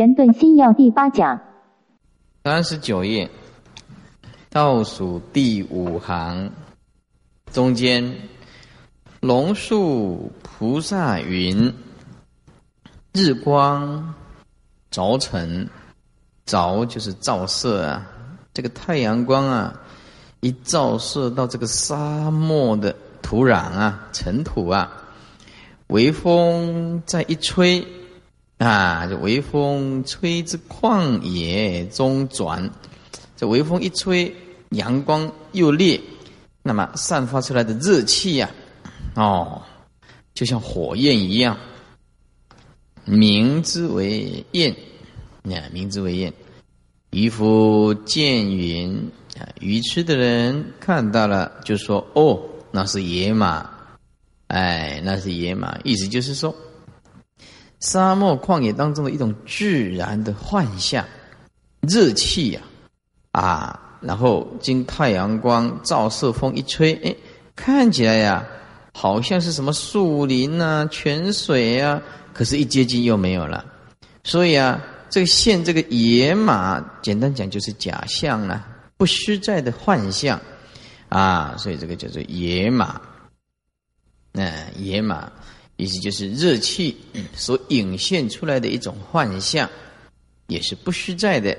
圆顿心要第八讲，三十九页，倒数第五行，中间，龙树菩萨云：日光照晨，照就是照射啊，这个太阳光啊，一照射到这个沙漠的土壤啊、尘土啊，微风再一吹。啊，这微风吹之旷野中转，这微风一吹，阳光又烈，那么散发出来的热气呀，哦，就像火焰一样，名之为焰，啊，名之为焰。渔夫见云啊，愚痴的人看到了，就说：“哦，那是野马，哎，那是野马。”意思就是说。沙漠旷野当中的一种自然的幻象，热气呀，啊，然后经太阳光照射，风一吹，哎，看起来呀，好像是什么树林啊、泉水啊，可是，一接近又没有了。所以啊，这个现这个野马，简单讲就是假象了，不实在的幻象，啊，所以这个叫做野马，那野马。意思就是热气所引现出来的一种幻象，也是不实在的。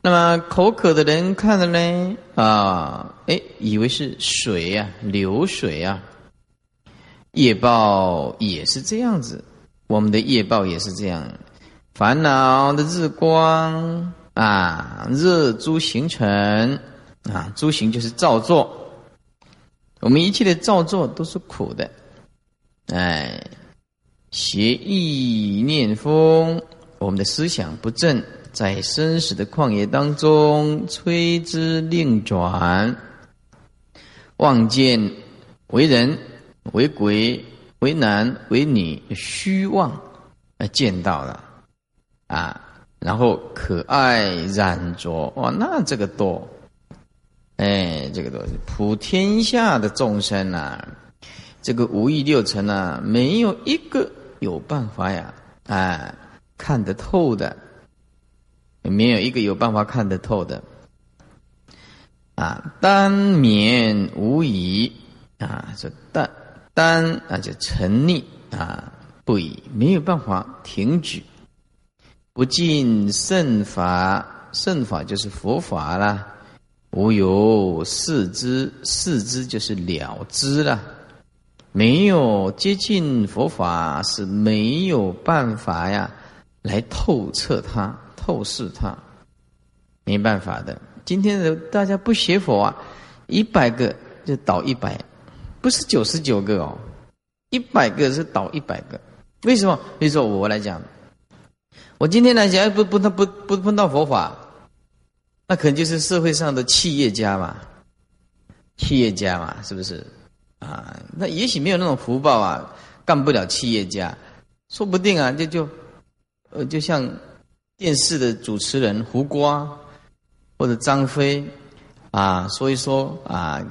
那么口渴的人看了呢，啊，哎，以为是水呀，流水啊。业报也是这样子，我们的业报也是这样。烦恼的日光啊，热诸形成啊，诸行就是造作。我们一切的造作都是苦的。哎，邪意念风，我们的思想不正，在生死的旷野当中，吹之令转，望见为人、为鬼、为男、为女，虚妄啊，见到了啊，然后可爱染着，哇，那这个多，哎，这个多，普天下的众生呐。这个五欲六尘啊，没有一个有办法呀，哎，看得透的，没有一个有办法看得透的，啊，单免无疑啊，这单单啊，就沉溺啊，不已，没有办法停止，不尽圣法，圣法就是佛法啦，无有四之，四之就是了之了。没有接近佛法是没有办法呀，来透彻它、透视它，没办法的。今天的大家不学佛啊，一百个就倒一百，不是九十九个哦，一百个是倒一百个。为什么？比如说我来讲，我今天来讲不不不不不碰到佛法，那可能就是社会上的企业家嘛，企业家嘛，是不是？啊，那也许没有那种福报啊，干不了企业家，说不定啊，就就，呃，就像电视的主持人胡瓜或者张飞啊，说一说啊，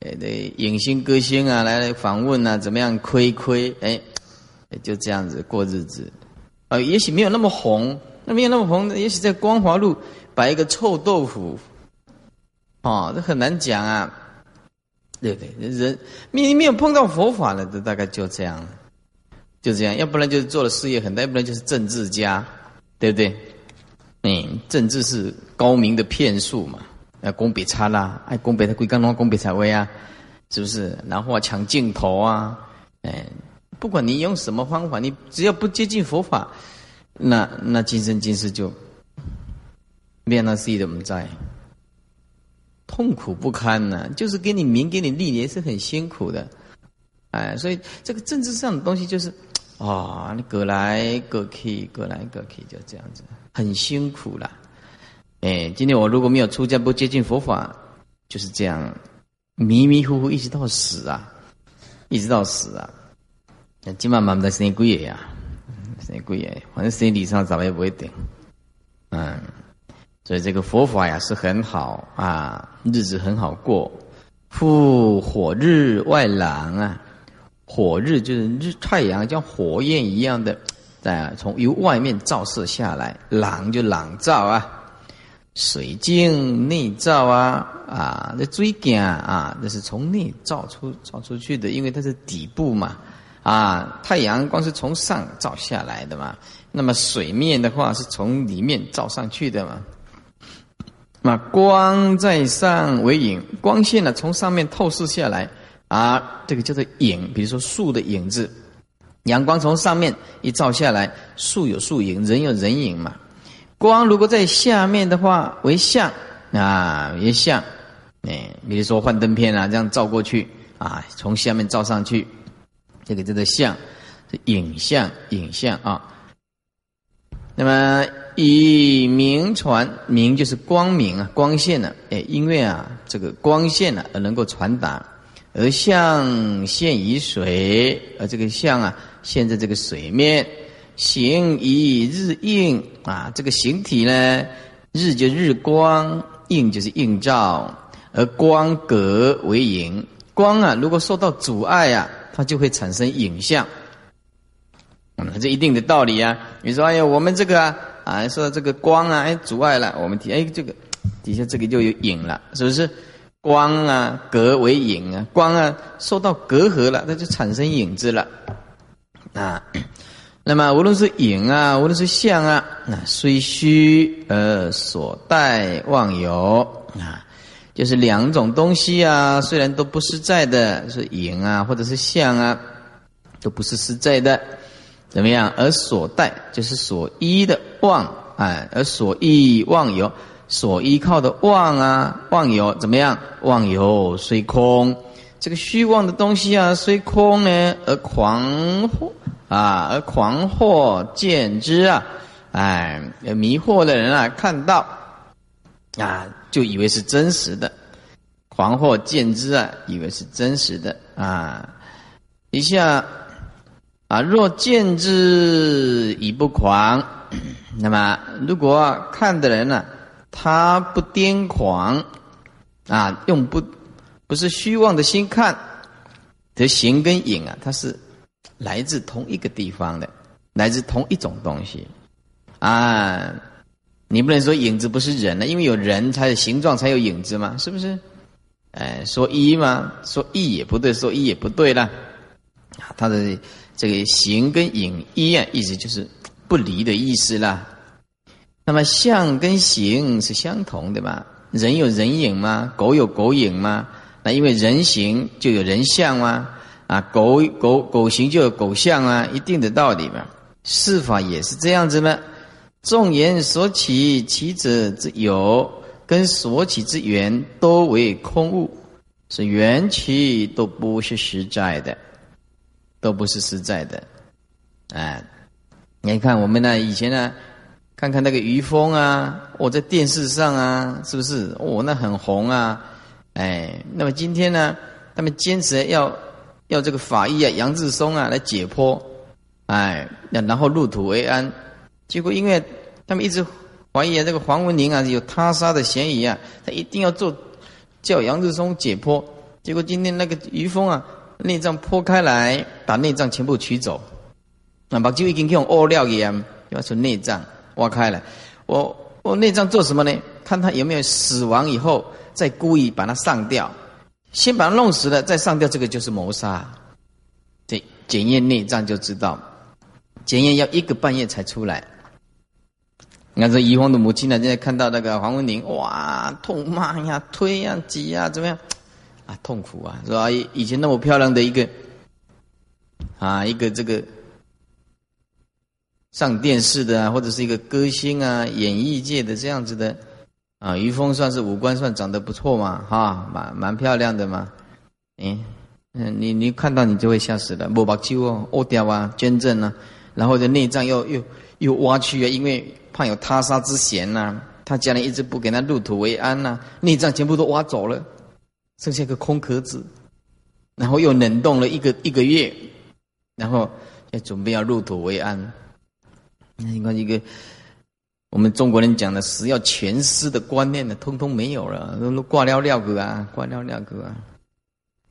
呃，对，影星歌星啊，来访问啊，怎么样？亏亏，哎，就这样子过日子，啊，也许没有那么红，那没有那么红，也许在光华路摆一个臭豆腐，哦，这很难讲啊。对不对，人你没有碰到佛法了，都大概就这样了，就这样，要不然就是做了事业很大，要不然就是政治家，对不对？嗯，政治是高明的骗术嘛，啊，攻北差啦，哎，攻北他归刚刚攻北才威啊，是不是？然后啊抢镜头啊，哎，不管你用什么方法，你只要不接近佛法，那那今生今世就面那西的我们在。痛苦不堪呢，就是给你名给你利也是很辛苦的，哎，所以这个政治上的东西就是，啊，你隔来隔去，隔来隔去，就这样子，很辛苦了。哎，今天我如果没有出家，不接近佛法，就是这样，迷迷糊糊一直到死啊，一直到死啊。那今晚慢慢的生鬼爷呀，生贵，反正身体上咱们也不会顶，嗯。所以这个佛法呀是很好啊，日子很好过。复火日外朗啊，火日就是日太阳，像火焰一样的在从由外面照射下来，朗就朗照啊，水镜内照啊啊，这追镜啊，这是从内照出照出去的，因为它是底部嘛啊，太阳光是从上照下来的嘛，那么水面的话是从里面照上去的嘛。那光在上为影，光线呢从上面透视下来啊，这个叫做影。比如说树的影子，阳光从上面一照下来，树有树影，人有人影嘛。光如果在下面的话为像啊，为像。哎，比如说幻灯片啊，这样照过去啊，从下面照上去，这个叫做像，影像，影像啊。那么。以明传明就是光明啊，光线呢？哎，因为啊，这个光线呢而能够传达，而象现于水，而这个象啊现在这个水面，形以日映啊，这个形体呢，日就日光，映就是映照，而光隔为影，光啊如果受到阻碍啊，它就会产生影像，嗯，这一定的道理啊。你说，哎呀，我们这个。啊。啊，说这个光啊，哎，阻碍了我们底，哎，这个底下这个就有影了，是不是？光啊，隔为影啊，光啊受到隔阂了，那就产生影子了啊。那么无论是影啊，无论是相啊，那虽虚而所带妄有啊，就是两种东西啊，虽然都不实在的，是影啊，或者是相啊，都不是实在的。怎么样？而所带就是所依的妄，哎，而所依妄有，所依靠的妄啊，妄有怎么样？妄有虽空，这个虚妄的东西啊，虽空呢，而狂惑啊，而狂惑见之啊，哎，迷惑的人啊，看到啊，就以为是真实的，狂惑见之啊，以为是真实的啊，一下。啊，若见之已不狂，那么如果看的人呢，他不癫狂，啊，用不不是虚妄的心看，的形跟影啊，它是来自同一个地方的，来自同一种东西，啊，你不能说影子不是人呢，因为有人才有形状，才有影子嘛，是不是？哎，说一嘛，说一也不对，说一也不对了，啊，他的。这个形跟影一样，意思就是不离的意思啦。那么相跟形是相同的嘛？人有人影吗？狗有狗影吗？那因为人形就有人相啊？啊，狗狗狗形就有狗相啊，一定的道理嘛。事法也是这样子吗？众言所起其者之有，跟所起之缘都为空物，是缘起都不是实在的。都不是实在的，哎，你看我们呢，以前呢，看看那个于峰啊，我在电视上啊，是不是？哦，那很红啊，哎，那么今天呢，他们坚持要要这个法医啊，杨志松啊来解剖，哎，然后入土为安，结果因为他们一直怀疑啊，这个黄文玲啊有他杀的嫌疑啊，他一定要做叫杨志松解剖，结果今天那个于峰啊。内脏剖开来，把内脏全部取走，那把就已经用屙尿一样，要从内脏挖开了。我我内脏做什么呢？看他有没有死亡以后，再故意把它上吊，先把它弄死了，再上吊，这个就是谋杀。这检验内脏就知道，检验要一个半夜才出来。你看这怡红的母亲呢，现在看到那个黄文玲，哇，痛骂呀，推呀，挤呀，怎么样？啊，痛苦啊，是吧？以前那么漂亮的一个，啊，一个这个上电视的啊，或者是一个歌星啊，演艺界的这样子的啊，于峰算是五官算长得不错嘛，哈，蛮蛮漂亮的嘛，嗯嗯，你你看到你就会吓死的，摸把揪哦，屙掉啊，捐赠啊，然后这内脏又又又挖去啊，因为怕有他杀之嫌呐，他家人一直不给他入土为安呐，内脏全部都挖走了。剩下一个空壳子，然后又冷冻了一个一个月，然后要准备要入土为安。你看一个我们中国人讲的死要全尸的观念呢，通通没有了，都挂了料个啊，挂了料个啊。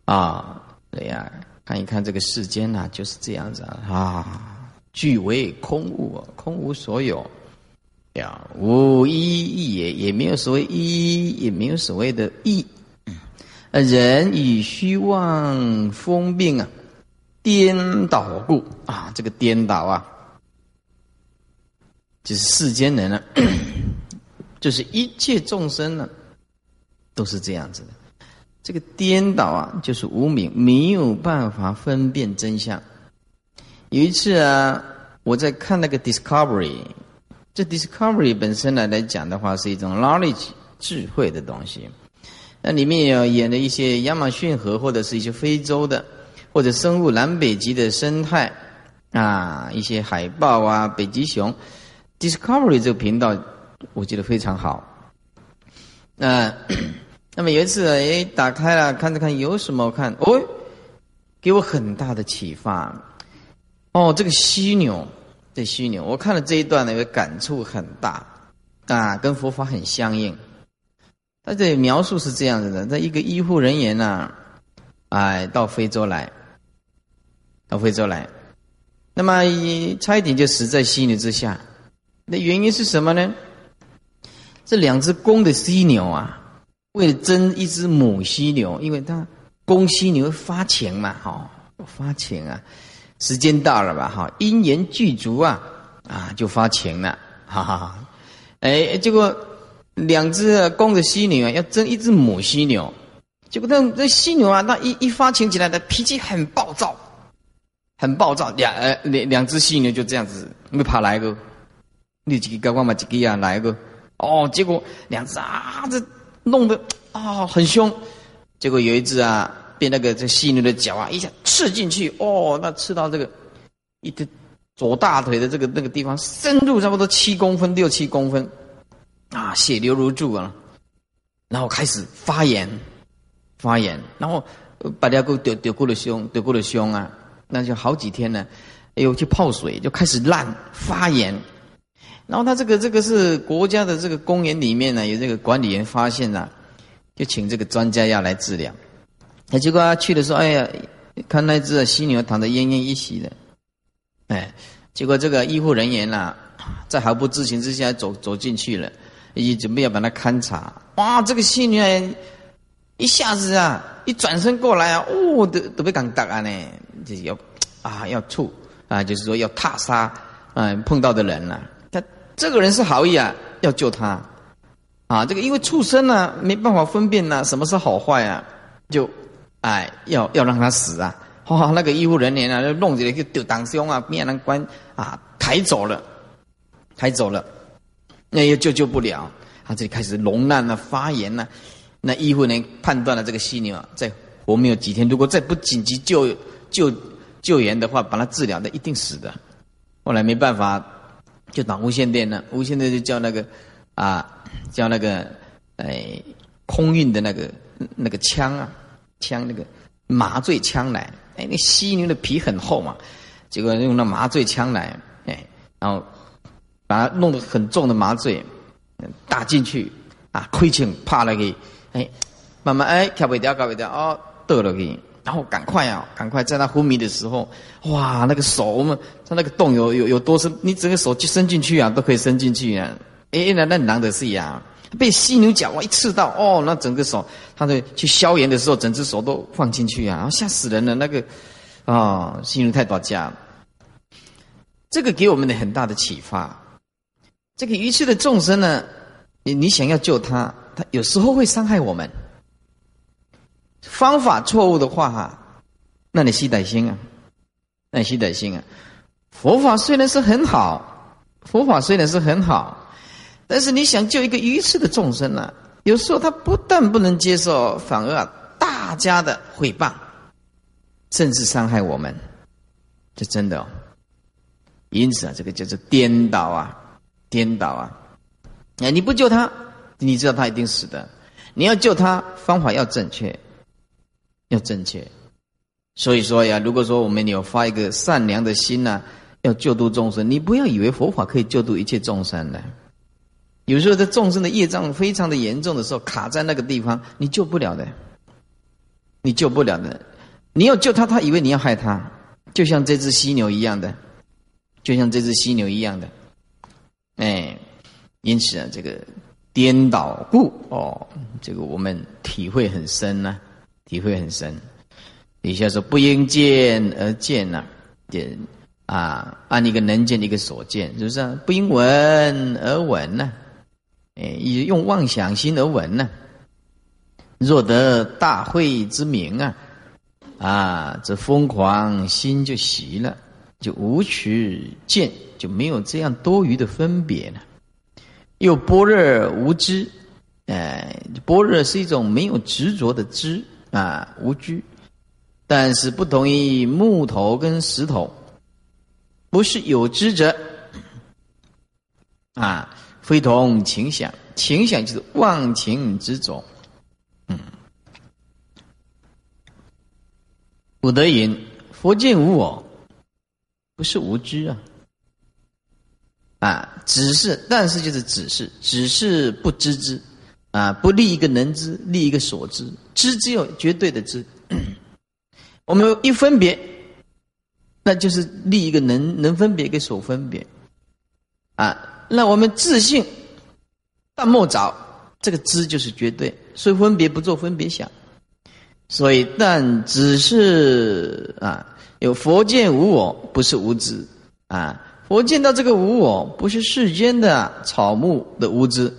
啊，对呀，看一看这个世间呐，就是这样子啊。啊俱为空物，空无所有。呀，无一义也，也没有所谓一，也没有所谓的义。呃，人以虚妄风病啊，颠倒故啊，这个颠倒啊，就是世间人呢，就是一切众生呢，都是这样子的。这个颠倒啊，就是无明，没有办法分辨真相。有一次啊，我在看那个 Discovery。这 discovery 本身呢来讲的话，是一种 knowledge 智慧的东西。那里面有演的一些亚马逊河或者是一些非洲的，或者生物南北极的生态啊，一些海豹啊、北极熊。discovery 这个频道我觉得非常好。那 那么有一次哎，打开了看着看有什么看哦，给我很大的启发。哦，这个犀牛。这犀牛，我看了这一段呢，有感触很大，啊，跟佛法很相应。他这描述是这样子的：，在一个医护人员呢，哎，到非洲来，到非洲来，那么差一点就死在犀牛之下。那原因是什么呢？这两只公的犀牛啊，为了争一只母犀牛，因为它公犀牛发情嘛，哈，发情啊。时间到了吧，哈，因缘具足啊，啊，就发情了，哈哈哈。哎，结果两只公的犀牛啊，要争一只母犀牛，结果这这犀牛啊，那一一发情起来的脾气很暴躁，很暴躁，两呃两两只犀牛就这样子，没跑来个，你几个干嘛几个啊来个，哦，结果两只啊这弄得啊很凶，结果有一只啊。被那个这犀牛的脚啊一下刺进去，哦，那刺到这个一只左大腿的这个那个地方，深入差不多七公分六七公分，啊，血流如注啊，然后开始发炎，发炎，然后把两个丢丢过了胸，丢过了胸啊，那就好几天呢，哎呦去泡水就开始烂发炎，然后他这个这个是国家的这个公园里面呢，有这个管理员发现了，就请这个专家要来治疗。那结果他去的时候，哎呀，看那只犀牛躺得奄奄一息的，哎，结果这个医护人员呐，在毫不知情之下走走进去了，也准备要把它勘察。哇，这个犀牛一下子啊，一转身过来啊，哦，都都被赶打啊呢，就是要啊要触啊，就是说要踏杀啊碰到的人了。他这个人是好意啊，要救他啊，这个因为畜生呢没办法分辨呢什么是好坏啊，就。哎，要要让他死啊！哇，那个医护人员啊，就弄起来就丢当胸啊，面难关啊，抬走了，抬走了，那又救救不了，他这里开始脓烂了、发炎了。那医护人员判断了这个犀牛啊，在活没有几天，如果再不紧急救救救援的话，把他治疗的一定死的。后来没办法，就打无线电了，无线电就叫那个啊，叫那个哎空运的那个那个枪啊。枪那个麻醉枪来，哎，那犀牛的皮很厚嘛，结果用那麻醉枪来，哎，然后把它弄得很重的麻醉打进去，啊，亏欠怕了给，哎，慢慢哎，跳不掉，跳不掉，哦，得了给，然后赶快啊，赶快在他昏迷的时候，哇，那个手嘛，他那个洞有有有多深，你整个手就伸进去啊，都可以伸进去啊，哎，那那难得是呀。被犀牛角哇一刺到哦，那整个手，他的去消炎的时候，整只手都放进去啊，吓死人了。那个啊，犀牛太多家，这个给我们的很大的启发。这个愚痴的众生呢，你你想要救他，他有时候会伤害我们。方法错误的话哈，那你细歹心啊，那你细歹心啊。佛法虽然是很好，佛法虽然是很好。但是你想救一个愚痴的众生呢？有时候他不但不能接受，反而大家的诽谤，甚至伤害我们，这真的哦。因此啊，这个叫做颠倒啊，颠倒啊！哎，你不救他，你知道他一定死的。你要救他，方法要正确，要正确。所以说呀，如果说我们有发一个善良的心呢，要救度众生，你不要以为佛法可以救度一切众生的。有时候，在众生的业障非常的严重的时候，卡在那个地方，你救不了的，你救不了的。你要救他，他以为你要害他，就像这只犀牛一样的，就像这只犀牛一样的，哎，因此啊，这个颠倒故哦，这个我们体会很深呢，体会很深。底下说不应见而见呐，点啊，按一个能见的一个所见，是不是啊？不应闻而闻呢？哎，以用妄想心而闻呢？若得大慧之名啊，啊，这疯狂心就习了。就无取见，就没有这样多余的分别了。又般若无知，哎，般若是一种没有执着的知啊，无拘。但是不同于木头跟石头，不是有知者啊，非同情想，情想就是忘情之种。嗯，古德云：佛见无我。不是无知啊，啊，只是，但是就是只是，只是不知之，啊，不立一个能知，立一个所知，知只有绝对的知。我们一分别，那就是立一个能能分别跟所分别，啊，那我们自信，但莫早，这个知就是绝对，所以分别不做分别想，所以但只是啊。有佛见无我，不是无知啊！佛见到这个无我，不是世间的草木的无知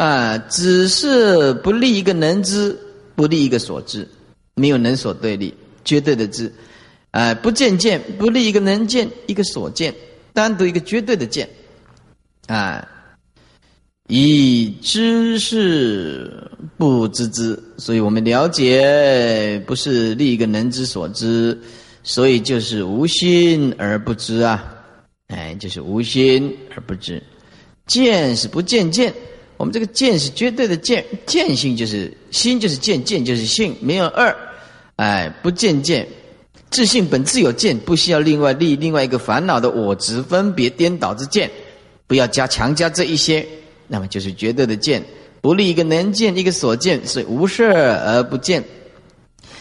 啊，只是不立一个能知，不立一个所知，没有能所对立，绝对的知，啊，不见见，不立一个能见，一个所见，单独一个绝对的见，啊，以知是不知之，所以我们了解，不是立一个能知所知。所以就是无心而不知啊，哎，就是无心而不知。见是不见见，我们这个见是绝对的见，见性就是心就是见，见就是性，没有二。哎，不见见，自性本自有见，不需要另外立另外一个烦恼的我执分别颠倒之见，不要加强加这一些，那么就是绝对的见，不立一个能见一个所见，所以无事而不见，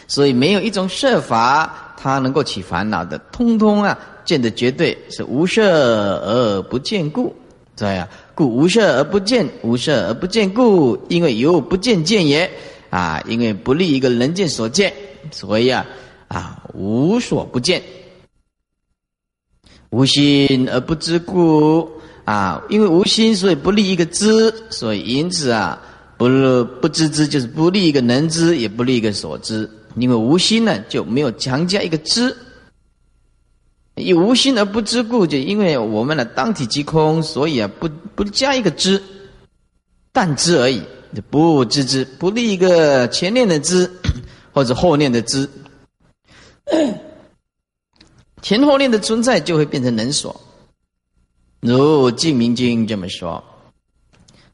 所以没有一种设法。它能够起烦恼的，通通啊，见的绝对是无色而不见故，这样故无色而不见，无色而不见故，因为有不见见也啊，因为不利一个人见所见，所以啊啊无所不见，无心而不知故啊，因为无心，所以不利一个知，所以因此啊不不知之，就是不利一个能知，也不利一个所知。因为无心呢，就没有强加一个知。以无心而不知故，就因为我们的当体即空，所以啊，不不加一个知，但知而已，不知之，不立一个前念的知，或者后念的知。前后念的存在，就会变成能所。如《净明经》这么说：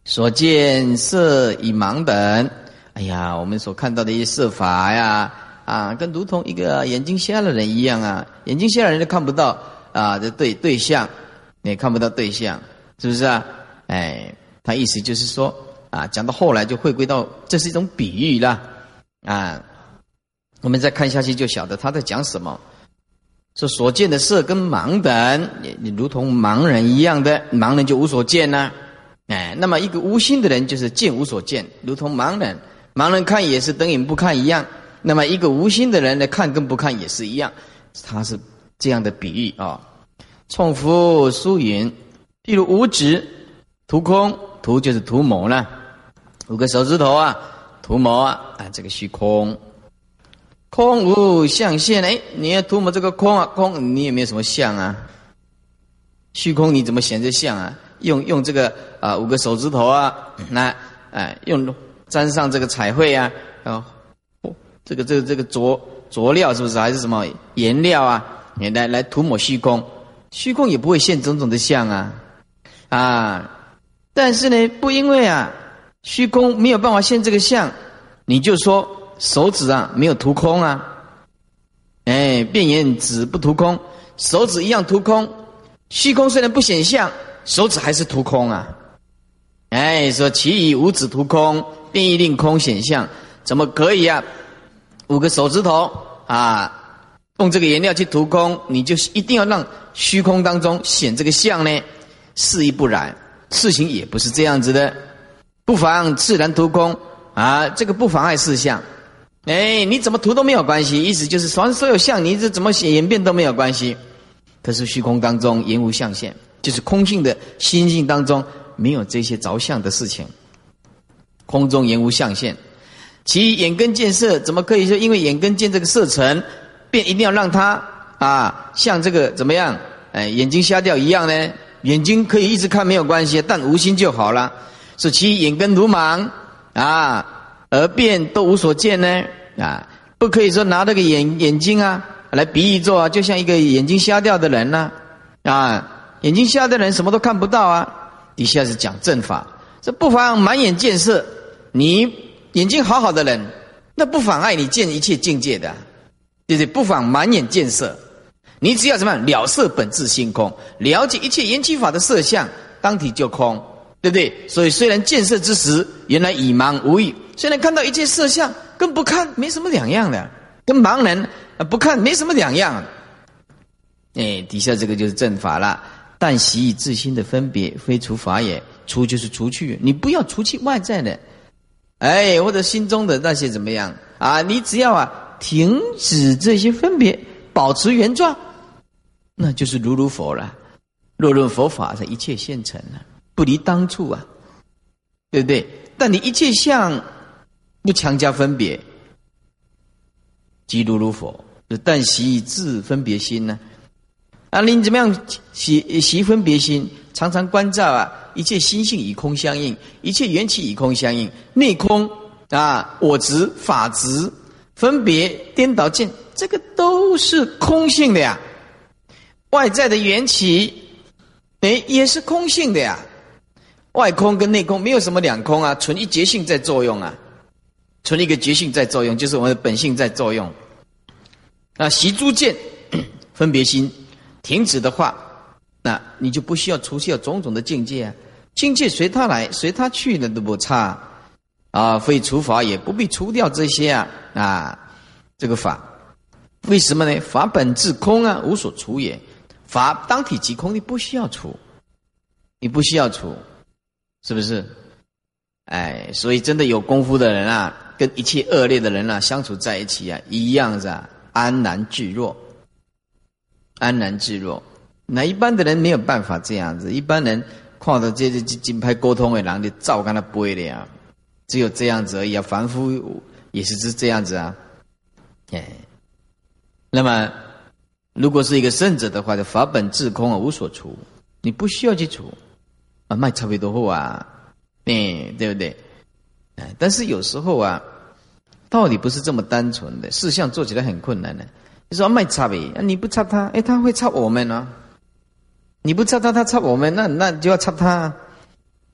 所见色以盲等。哎呀，我们所看到的一些色法呀，啊，跟如同一个眼睛瞎的人一样啊，眼睛瞎的人都看不到啊，这对对象，也看不到对象，是不是啊？哎，他意思就是说啊，讲到后来就回归到这是一种比喻啦，啊，我们再看下去就晓得他在讲什么。说所见的色跟盲等，你你如同盲人一样的，盲人就无所见呐，哎，那么一个无心的人就是见无所见，如同盲人。盲人看也是等于不看一样，那么一个无心的人呢，看跟不看也是一样，他是这样的比喻啊。冲夫疏云，譬如五指图空，图就是图谋了，五个手指头啊，图谋啊，啊这个虚空，空无象限，哎，你要涂抹这个空啊，空你也没有什么相啊，虚空你怎么显这相啊？用用这个啊五个手指头啊，来哎用。沾上这个彩绘啊，啊，这个这个这个佐佐料是不是？还是什么？颜料啊？你来来涂抹虚空，虚空也不会现种种的相啊，啊，但是呢，不因为啊，虚空没有办法现这个相，你就说手指啊没有涂空啊，哎，变言指不涂空，手指一样涂空，虚空虽然不显相，手指还是涂空啊，哎，说其以五指涂空。变异令空显象，怎么可以啊？五个手指头啊，用这个颜料去涂空，你就一定要让虚空当中显这个相呢？事亦不然，事情也不是这样子的。不妨自然涂空啊，这个不妨碍事相。哎，你怎么涂都没有关系，意思就是凡所有相，你这怎么显演变都没有关系。可是虚空当中言无相现，就是空性的心性当中没有这些着相的事情。空中言无相现，其眼根见色，怎么可以说因为眼根见这个色尘，便一定要让它啊像这个怎么样？哎，眼睛瞎掉一样呢？眼睛可以一直看没有关系，但无心就好了。说其眼根如盲啊，而便都无所见呢？啊，不可以说拿这个眼眼睛啊。来比喻做啊，就像一个眼睛瞎掉的人呢，啊，眼睛瞎的人什么都看不到啊。底下是讲正法，这不妨满眼见色。你眼睛好好的人，那不妨碍你见一切境界的，对不对？不妨满眼见色。你只要什么了色本质性空，了解一切缘起法的色相，当体就空，对不对？所以虽然见色之时，原来已盲无欲；虽然看到一切色相，跟不看没什么两样的，跟盲人。啊，不看没什么两样。哎，底下这个就是正法了。但习以自心的分别，非除法也。除就是除去，你不要除去外在的，哎，或者心中的那些怎么样啊？你只要啊，停止这些分别，保持原状，那就是如如佛了。若论佛法，是一切现成了，不离当处啊，对不对？但你一切相，不强加分别。即如如佛，但习以自分别心呢？啊，你怎么样习习分别心？常常关照啊，一切心性与空相应，一切缘起与空相应。内空啊，我执、法执、分别、颠倒见，这个都是空性的呀。外在的缘起，哎，也是空性的呀。外空跟内空没有什么两空啊，纯一觉性在作用啊。存一个觉性在作用，就是我们的本性在作用。啊，习诸见分别心停止的话，那你就不需要除去种种的境界啊，境界随他来，随他去的都不差啊。非除法也不必除掉这些啊啊，这个法为什么呢？法本自空啊，无所除也。法当体即空，你不需要除，你不需要除，是不是？哎，所以真的有功夫的人啊。跟一切恶劣的人啊相处在一起啊，一样是啊，安然自若，安然自若。那一般的人没有办法这样子，一般人看到这这金牌沟通的人你照跟他背的呀，只有这样子而已啊。凡夫也是是这样子啊，哎。那么，如果是一个圣者的话，就法本自空而无所除，你不需要去除啊，卖差别多货啊，哎，对不对？哎，但是有时候啊，道理不是这么单纯的，事项做起来很困难的。你说卖插呗，你不差他，哎，他会差我们呢？你不插他，他插我们，那那就要插他，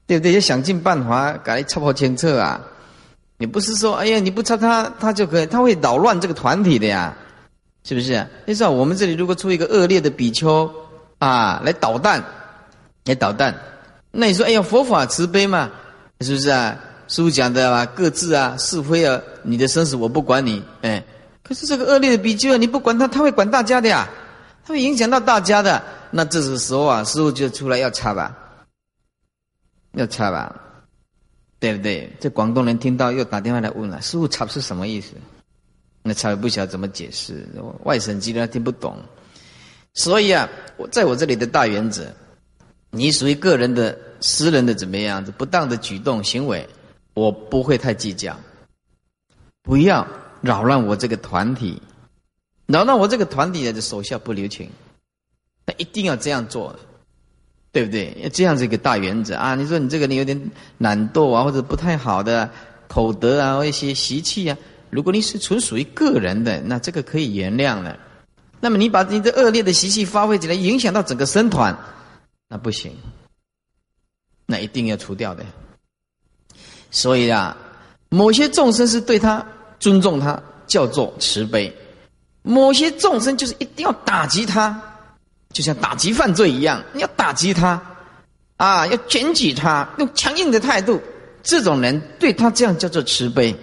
对不对？要想尽办法改插破清澈啊！你不是说，哎呀，你不插他，他就可以，他会扰乱这个团体的呀，是不是？你说我们这里如果出一个恶劣的比丘啊，来捣蛋，来捣蛋，那你说，哎呀，佛法慈悲嘛，是不是啊？师傅讲的啊，各自啊，是非啊，你的生死我不管你，哎，可是这个恶劣的比丘啊，你不管他，他会管大家的呀，他会影响到大家的。那这个时候啊，师傅就出来要插吧，要插吧，对不对？这广东人听到又打电话来问了，师傅插是什么意思？那插也不晓得怎么解释，外省籍的听不懂。所以啊，我在我这里的大原则，你属于个人的、私人的怎么样子不当的举动行为。我不会太计较，不要扰乱我这个团体，扰乱我这个团体的手下不留情，那一定要这样做，对不对？这样子一个大原则啊！你说你这个人有点懒惰啊，或者不太好的口德啊，或一些习气啊，如果你是纯属于个人的，那这个可以原谅了。那么你把你的恶劣的习气发挥起来，影响到整个僧团，那不行，那一定要除掉的。所以啊，某些众生是对他尊重他，叫做慈悲；某些众生就是一定要打击他，就像打击犯罪一样，你要打击他，啊，要检举他，用强硬的态度。这种人对他这样叫做慈悲。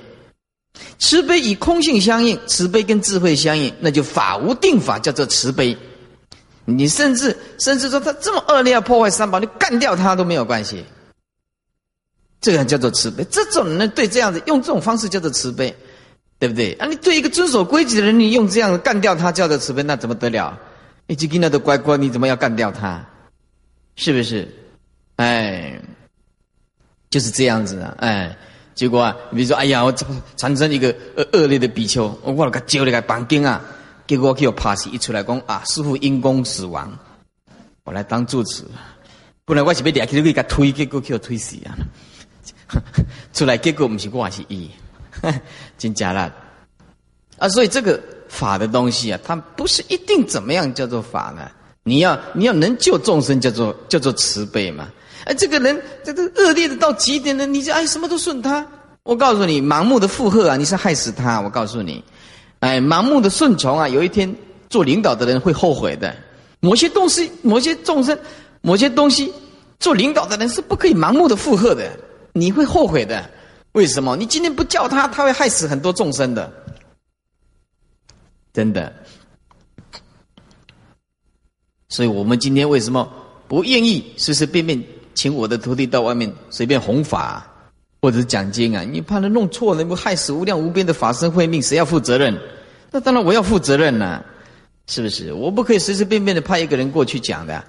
慈悲与空性相应，慈悲跟智慧相应，那就法无定法叫做慈悲。你甚至甚至说他这么恶劣要破坏三宝，你干掉他都没有关系。这个叫做慈悲，这种人对这样子用这种方式叫做慈悲，对不对？啊，你对一个遵守规矩的人，你用这样干掉他叫做慈悲，那怎么得了？一只跟那的乖乖，你怎么要干掉他？是不是？哎，就是这样子啊！哎，结果啊，比如说，哎呀，我产生一个恶恶劣的比丘，我我给他揪了个绑钉啊，结果给我爬起一出来讲啊，师傅因公死亡，我来当住持，本来我是要俩去给他推，结果给我推死啊！出来结果不是我是伊，真假了啊！所以这个法的东西啊，它不是一定怎么样叫做法呢？你要你要能救众生，叫做叫做慈悲嘛。哎，这个人这个恶劣的到极点了，你就哎什么都顺他。我告诉你，盲目的附和啊，你是害死他。我告诉你，哎，盲目的顺从啊，有一天做领导的人会后悔的。某些东西，某些众生，某些东西，做领导的人是不可以盲目的附和的。你会后悔的，为什么？你今天不叫他，他会害死很多众生的，真的。所以我们今天为什么不愿意随随便便请我的徒弟到外面随便弘法，或者讲经啊？你怕他弄错了，不害死无量无边的法身慧命，谁要负责任？那当然我要负责任呐，是不是？我不可以随随便便的派一个人过去讲的，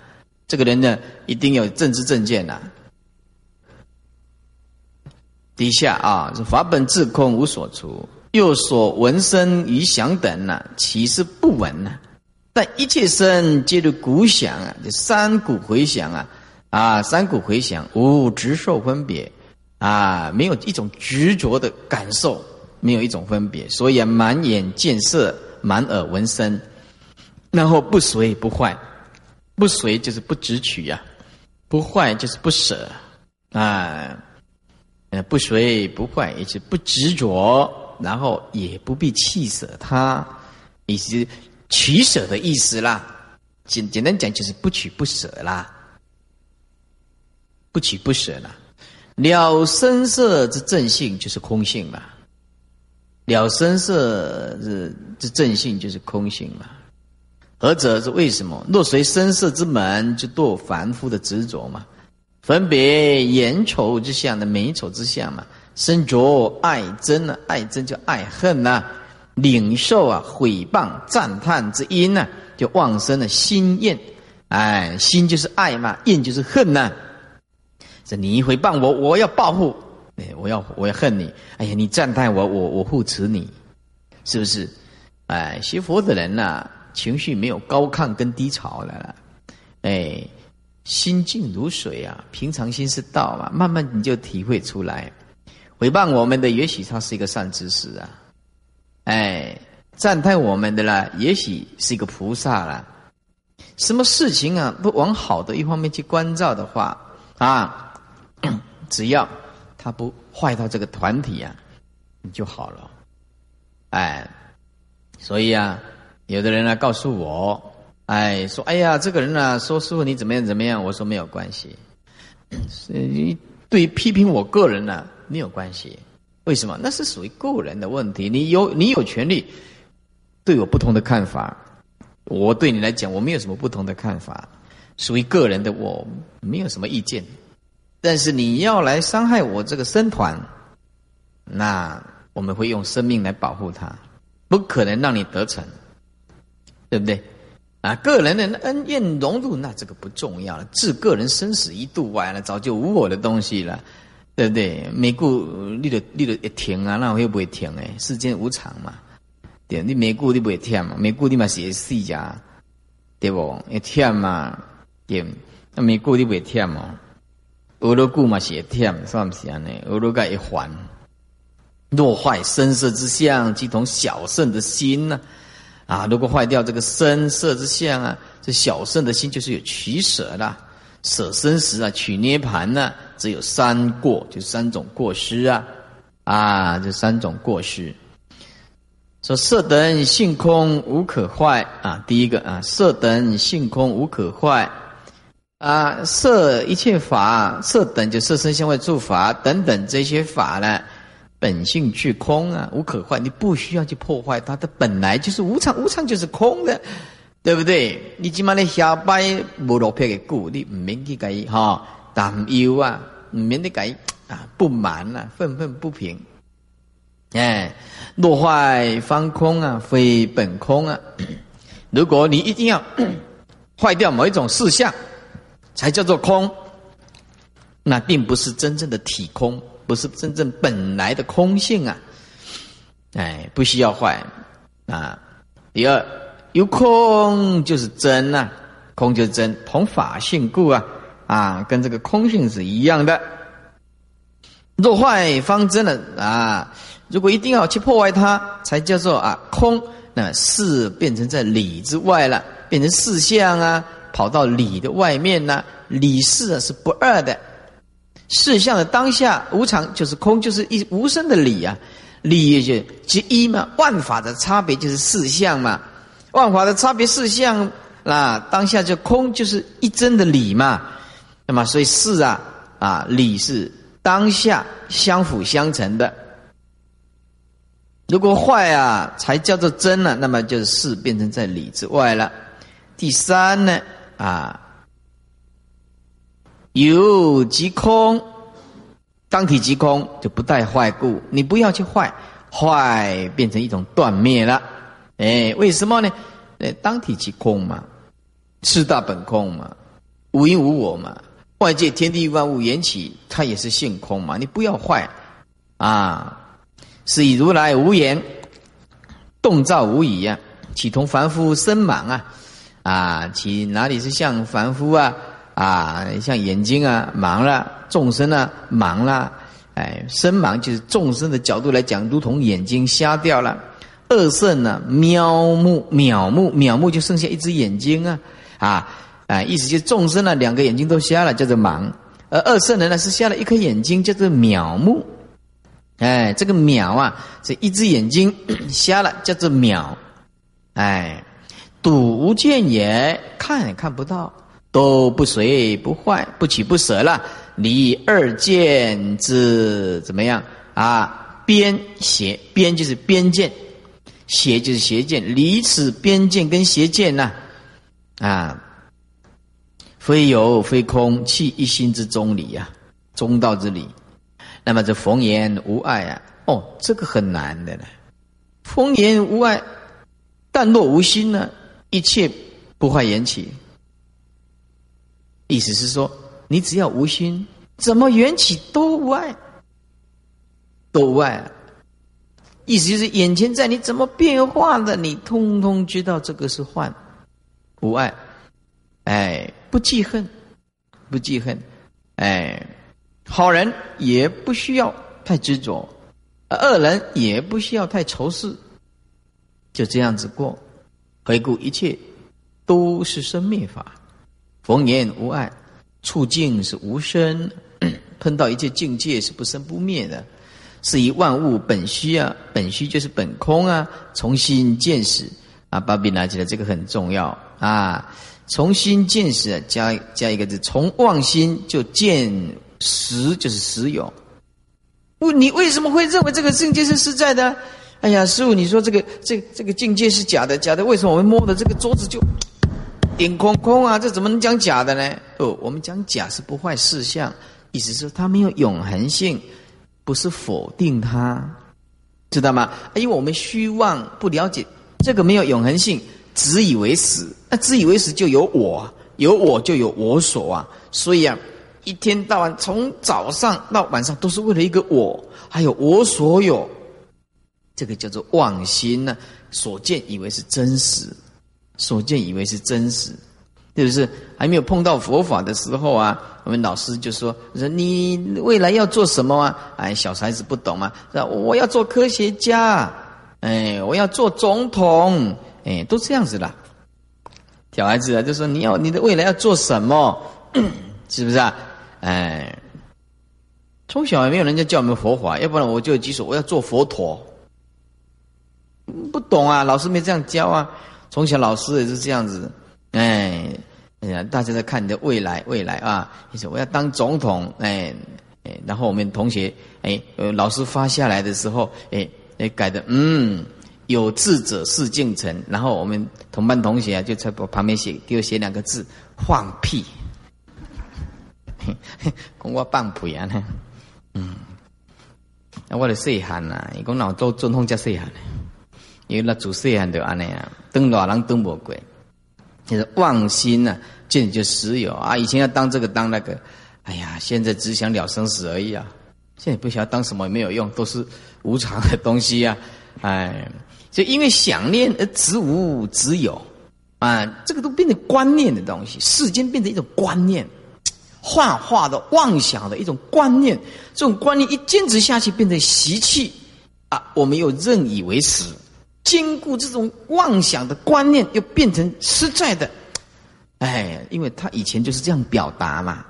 这个人呢，一定要政治正见呐。底下啊，是法本自空无所除，又所闻声与响等呢，其实不闻呢？但一切声皆如鼓响啊，就三鼓回响啊，啊，三鼓回响无执受分别。啊，没有一种执着的感受，没有一种分别，所以，满眼见色，满耳闻声，然后不随不坏，不随就是不执取呀，不坏就是不舍啊。呃，不随不坏，也是不执着，然后也不必弃舍它，也是取舍的意思啦。简简单讲，就是不取不舍啦，不取不舍啦。了声色之正性就是空性嘛，了声色之之正性就是空性嘛。何者是为什么？若随声色之门，就堕凡夫的执着嘛。分别眼丑之相的美丑之相嘛，身着爱憎呢？爱憎就爱恨呐，领受啊毁谤赞叹之音呢，就妄生了心厌。哎，心就是爱嘛，厌就是恨呐。这你毁谤我，我要报复，哎，我要我要恨你。哎呀，你赞叹我，我我护持你，是不是？哎，学佛的人呐，情绪没有高亢跟低潮的了，哎。心静如水啊，平常心是道嘛，慢慢你就体会出来。诽谤我们的，也许他是一个善知识啊，哎，赞叹我们的啦，也许是一个菩萨啦。什么事情啊，都往好的一方面去关照的话啊，只要他不坏到这个团体啊，你就好了。哎，所以啊，有的人来告诉我。哎，说哎呀，这个人呢，说师傅你怎么样怎么样？我说没有关系，你对于批评我个人呢没有关系。为什么？那是属于个人的问题。你有你有权利对我不同的看法，我对你来讲我没有什么不同的看法，属于个人的，我没有什么意见。但是你要来伤害我这个僧团，那我们会用生命来保护他，不可能让你得逞，对不对？啊，个人的恩怨融入，那这个不重要了。置个人生死一度外了，早就无我的东西了，对不对？每顾你的你的一停啊，那会不会停？哎，世间无常嘛，对，你每顾你不会停嘛，每顾你嘛是死呀，对不？一停嘛，对，那每顾你不会停嘛，俄罗顾嘛是停，算不是安尼？俄罗盖一环，若坏声色之相，即同小圣的心呢？啊如果坏掉这个声色之相啊，这小圣的心就是有取舍的，舍生时啊，取涅盘呢，只有三过，就三种过失啊，啊，这三种过失。说色等性空无可坏啊，第一个啊，色等性空无可坏啊，色一切法，色等就色身相位诸法等等这些法呢。本性具空啊，无可坏，你不需要去破坏它，它本来就是无常，无常就是空的，对不对？你今晚咧下摆无落魄嘅故，你唔免去改哈担忧啊，唔免得改啊不满啊，愤愤不平。哎，落坏方空啊，非本空啊。如果你一定要 坏掉某一种事项，才叫做空，那并不是真正的体空，不是真正本来的空性啊。哎，不需要坏啊。第二。有空就是真呐，空就是真，同法性故啊啊，跟这个空性是一样的。若坏方真了啊，如果一定要去破坏它，才叫做啊空。那事变成在理之外了，变成事相啊，跑到理的外面呢。理事啊是不二的，事相的当下无常就是空，就是一无声的理啊。理也就即一嘛，万法的差别就是事相嘛。万法的差别事相，那当下就空，就是一真的理嘛。那么，所以事啊啊理是当下相辅相成的。如果坏啊，才叫做真了，那么就是事变成在理之外了。第三呢啊，有即空，当体即空，就不带坏故。你不要去坏，坏变成一种断灭了。哎，为什么呢？哎，当体即空嘛，四大本空嘛，无因无我嘛，外界天地万物缘起，它也是性空嘛。你不要坏啊！是以如来无言，动造无疑呀，岂同凡夫生盲啊？啊，其哪里是像凡夫啊？啊，像眼睛啊盲了，众生啊盲了，哎，身盲就是众生的角度来讲，如同眼睛瞎掉了。二圣呢？渺目渺目渺目，就剩下一只眼睛啊！啊哎，意思就是众生呢，两个眼睛都瞎了，叫做盲；而二圣人呢，是瞎了一颗眼睛，叫做渺目。哎，这个渺啊，这一只眼睛瞎了，叫做渺。哎，睹无见也，看也看不到，都不随不坏，不取不舍了。离二见之怎么样啊？边邪边就是边见。邪就是邪见，离此边见跟邪见呐，啊，非有非空，弃一心之中理呀，中道之理。那么这逢言无碍啊，哦，这个很难的呢。逢言无碍，但若无心呢，一切不坏缘起。意思是说，你只要无心，怎么缘起都无碍，都无碍。意思就是眼前在你怎么变化的，你通通知道这个是幻，无爱，哎，不记恨，不记恨，哎，好人也不需要太执着，恶人也不需要太仇视，就这样子过，回顾一切都是生灭法，逢言无碍，处境是无生，碰到一切境界是不生不灭的。是以万物本虚啊，本虚就是本空啊。重新见识啊，芭比拿起来，这个很重要啊。重新见识，加加一个字，从妄心就见实，就是实有。问你为什么会认为这个境界是实在的？哎呀，师傅，你说这个这这个境界是假的，假的？为什么我们摸的这个桌子就顶空空啊？这怎么能讲假的呢？哦，我们讲假是不坏事相，意思是它没有永恒性。不是否定它，知道吗？因为我们虚妄不了解这个没有永恒性，只以为死。那只以为死就有我，有我就有我所啊。所以啊，一天到晚从早上到晚上都是为了一个我，还有我所有，这个叫做妄心呢。所见以为是真实，所见以为是真实。是不是还没有碰到佛法的时候啊？我们老师就说：“说你未来要做什么啊？”哎，小孩子不懂嘛，说我要做科学家，哎，我要做总统，哎，都这样子啦。小孩子啊，就说你要你的未来要做什么？是不是啊？哎，从小也没有人家教我们佛法，要不然我就举手我要做佛陀。不懂啊，老师没这样教啊。从小老师也是这样子，哎。哎呀，大家在看你的未来，未来啊！你说我要当总统，哎哎，然后我们同学，哎，老师发下来的时候，哎哎，改的，嗯，有志者事竟成。然后我们同班同学啊，就在我旁边写，给我写两个字：放屁。讲我放屁啊！嗯，啊，我的细汉呐，伊讲脑做中风加细汉，因为那做细汉就安尼啊，当老人当不过，就是妄心呐，见就实有啊。以前要当这个当那个，哎呀，现在只想了生死而已啊。现在不晓得当什么也没有用，都是无常的东西啊。哎，就因为想念而执无执有啊，这个都变成观念的东西，世间变成一种观念。幻化的妄想的一种观念，这种观念一坚持下去，变成习气啊！我们又任以为实，坚固这种妄想的观念，又变成实在的。哎，因为他以前就是这样表达嘛，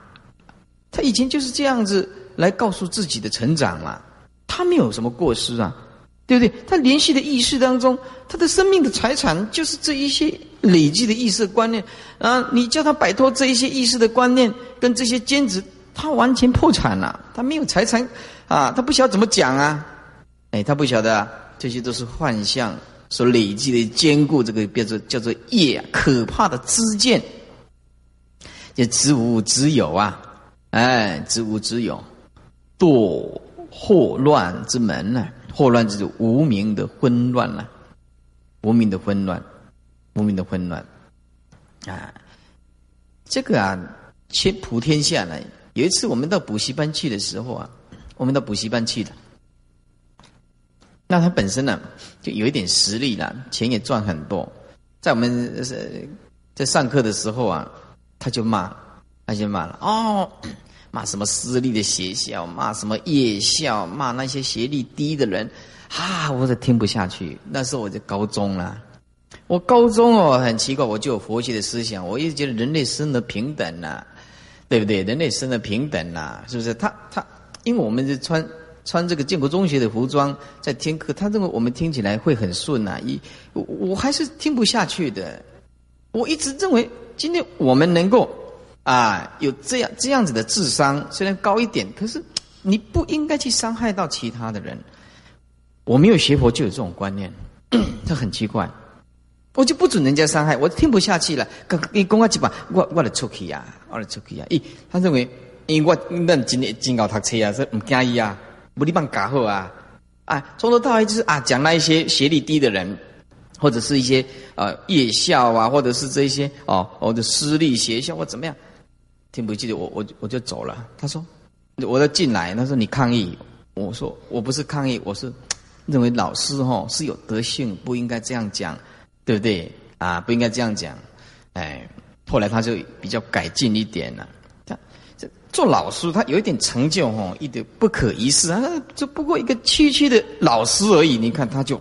他以前就是这样子来告诉自己的成长嘛，他没有什么过失啊。对不对？他联系的意识当中，他的生命的财产就是这一些累积的意识观念啊！你叫他摆脱这一些意识的观念跟这些兼职，他完全破产了。他没有财产啊，他不晓得怎么讲啊！哎，他不晓得，啊这些都是幻象所累积的坚固，这个叫做叫做业，可怕的知见，也知无知有啊！哎，知无知有，堕祸乱之门呢？祸乱就是无名的混乱了，无名的混乱，无名的混乱，啊，这个啊，切普天下呢。有一次我们到补习班去的时候啊，我们到补习班去的，那他本身呢就有一点实力了，钱也赚很多，在我们在上课的时候啊，他就骂，他就骂了哦。骂什么私立的学校，骂什么夜校，骂那些学历低的人，啊，我都听不下去。那时候我在高中啦，我高中哦，很奇怪，我就有佛学的思想，我一直觉得人类生的平等呐，对不对？人类生的平等呐，是不是？他他，因为我们是穿穿这个建国中学的服装在听课，他认为我们听起来会很顺呐，一我我还是听不下去的。我一直认为，今天我们能够。啊，有这样这样子的智商，虽然高一点，可是你不应该去伤害到其他的人。我没有学佛就有这种观念，这很奇怪。我就不准人家伤害，我听不下去了。跟你讲我几把，我我来出去呀，我来出去呀。咦，他认为因为我那今天真搞他车啊，说唔介意啊，不你帮搞好啊。啊，从头到尾就是啊，讲那一些学历低的人，或者是一些呃夜校啊，或者是这些哦，或者私立学校或怎么样。听不记得我我我就走了。他说，我要进来。他说你抗议。我说我不是抗议，我是认为老师哈是有德性，不应该这样讲，对不对啊？不应该这样讲。哎，后来他就比较改进一点了。做老师，他有一点成就哦，一点不可一世啊，就不过一个区区的老师而已。你看他就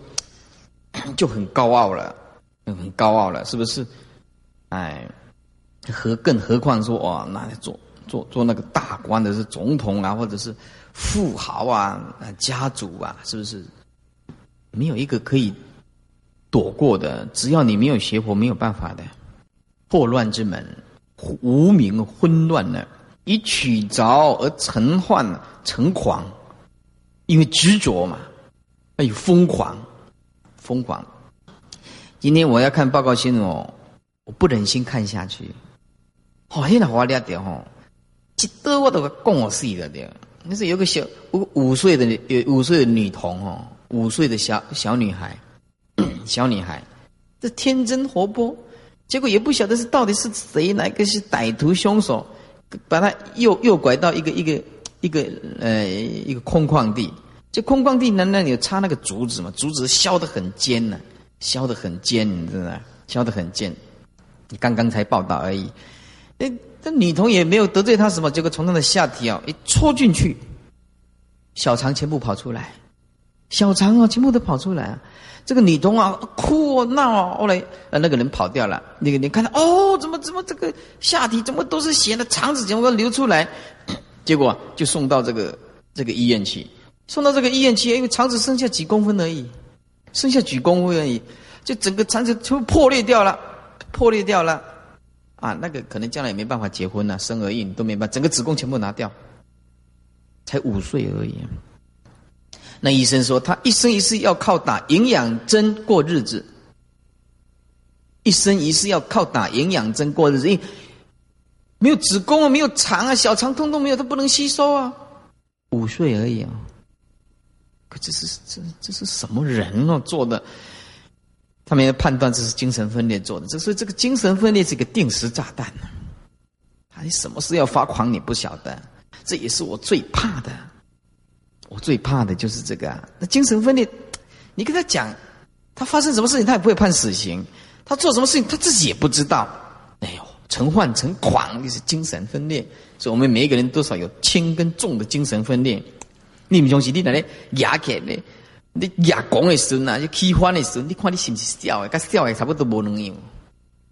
就很高傲了，很高傲了，是不是？哎。何更何况说哇，那做做做那个大官的是总统啊，或者是富豪啊、家族啊，是不是？没有一个可以躲过的。只要你没有邪佛，没有办法的。祸乱之门，无名混乱了，以取着而成幻成狂，因为执着嘛，哎呦疯狂，疯狂。今天我要看报告新闻哦，我不忍心看下去。好，现在话了点吼，一多我都讲我死了的。那是有个小五五岁的有五岁的女童哦，五岁的小小女孩，小女孩，这天真活泼，结果也不晓得是到底是谁，哪个是歹徒凶手，把她诱诱拐到一个一个一个呃一个空旷地。这空旷地难道有插那个竹子嘛？竹子削的很尖呢，削的很尖，你知道吗？削的很尖。你刚刚才报道而已。哎，这女童也没有得罪他什么，结果从他的下体啊一戳进去，小肠全部跑出来，小肠啊全部都跑出来啊！这个女童啊哭啊闹啊，后来呃那个人跑掉了，那个你看到哦，怎么怎么这个下体怎么都是血的，肠子怎么流出来？结果就送到这个这个医院去，送到这个医院去，因为肠子剩下几公分而已，剩下几公分而已，就整个肠子全部破裂掉了，破裂掉了。啊，那个可能将来也没办法结婚了，生儿育女都没办法，整个子宫全部拿掉，才五岁而已。那医生说，他一生一世要靠打营养针过日子，一生一世要靠打营养针过日子，因为没有子宫啊，没有肠啊，小肠通通没有，他不能吸收啊。五岁而已啊，可这是这这是什么人哦做的？他们要判断这是精神分裂做的，这是这个精神分裂是个定时炸弹呢。他什么事要发狂你不晓得，这也是我最怕的。我最怕的就是这个啊！那精神分裂，你跟他讲，他发生什么事情他也不会判死刑，他做什么事情他自己也不知道。哎呦，成患成狂就是精神分裂。所以我们每一个人多少有轻跟重的精神分裂。你们兄弟，你那里牙起来，你牙讲的时候呐，就气欢的时候，你看你是不是笑的？跟笑的差不多无能用，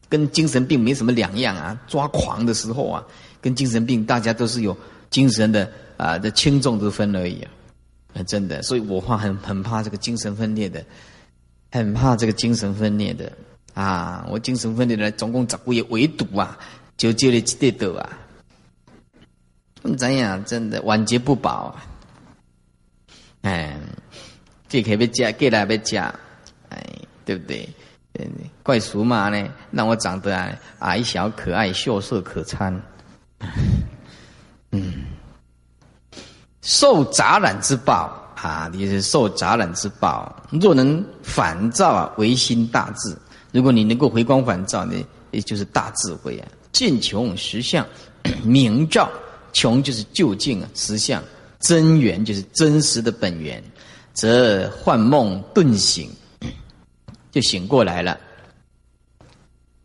跟精神病没什么两样啊！抓狂的时候啊，跟精神病大家都是有精神的啊的轻重之分而已啊。真的，所以我怕很很怕这个精神分裂的，很怕这个精神分裂的啊！我精神分裂的总共十几个围堵啊，就接了几对斗啊！怎样？真的晚节不保啊！哎，这可别加，给来别加，哎，对不对？怪属马呢，让我长得矮小可爱、秀色可餐，嗯。受杂染之报啊，也是受杂染之报。若能反照啊，唯心大智。如果你能够回光返照呢，也就是大智慧啊。见穷实相，明照穷就是究竟啊，实相真源就是真实的本源，则幻梦顿醒，就醒过来了。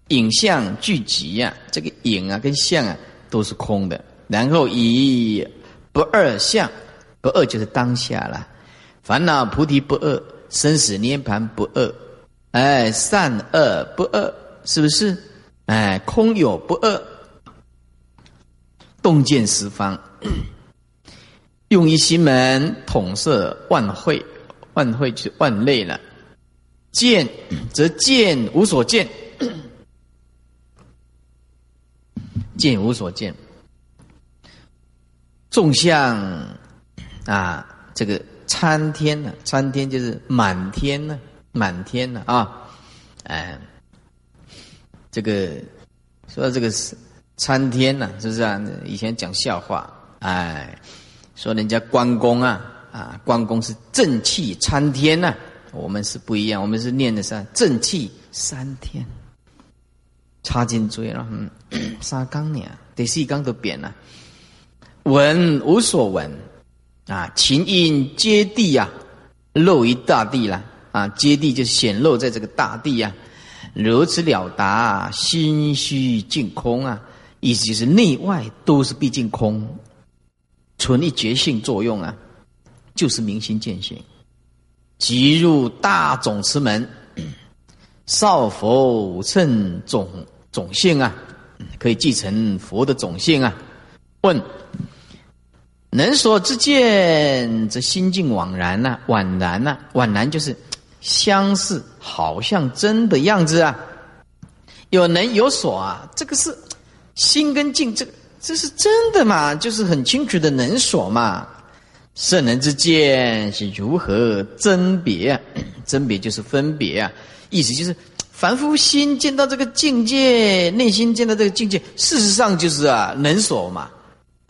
影像聚集呀，这个影啊跟像啊都是空的，然后以。不二相，不二就是当下了。烦恼菩提不二，生死涅盘不二。哎，善恶不二，是不是？哎，空有不二，洞见十方，用一心门统摄万会，万会就万类了。见则见无所见，见无所见。众相啊，这个参天呢，参天就是满天呢，满天呢啊，哎，这个说这个是参天呢，是不是啊？以前讲笑话，哎，说人家关公啊，啊，关公是正气参天呐，我们是不一样，我们是念的是正气三天，插进嘴了，嗯，三缸呢，第四缸都扁了。闻无所闻，啊，琴音接地呀，露于大地了，啊，接地就显露在这个大地呀，如此了达，心虚净空啊，意思就是内外都是毕竟空，存一觉性作用啊，就是明心见性，即入大总持门，少佛乘总总性啊，可以继承佛的总性啊，问。能所之见，则心境惘然呐，惘然呐，惘然就是相似，好像真的样子啊。有能有所啊，这个是心跟境，这个这是真的嘛？就是很清楚的能所嘛。圣人之见是如何甄别？啊 甄别就是分别啊，意思就是凡夫心见到这个境界，内心见到这个境界，事实上就是啊能所嘛。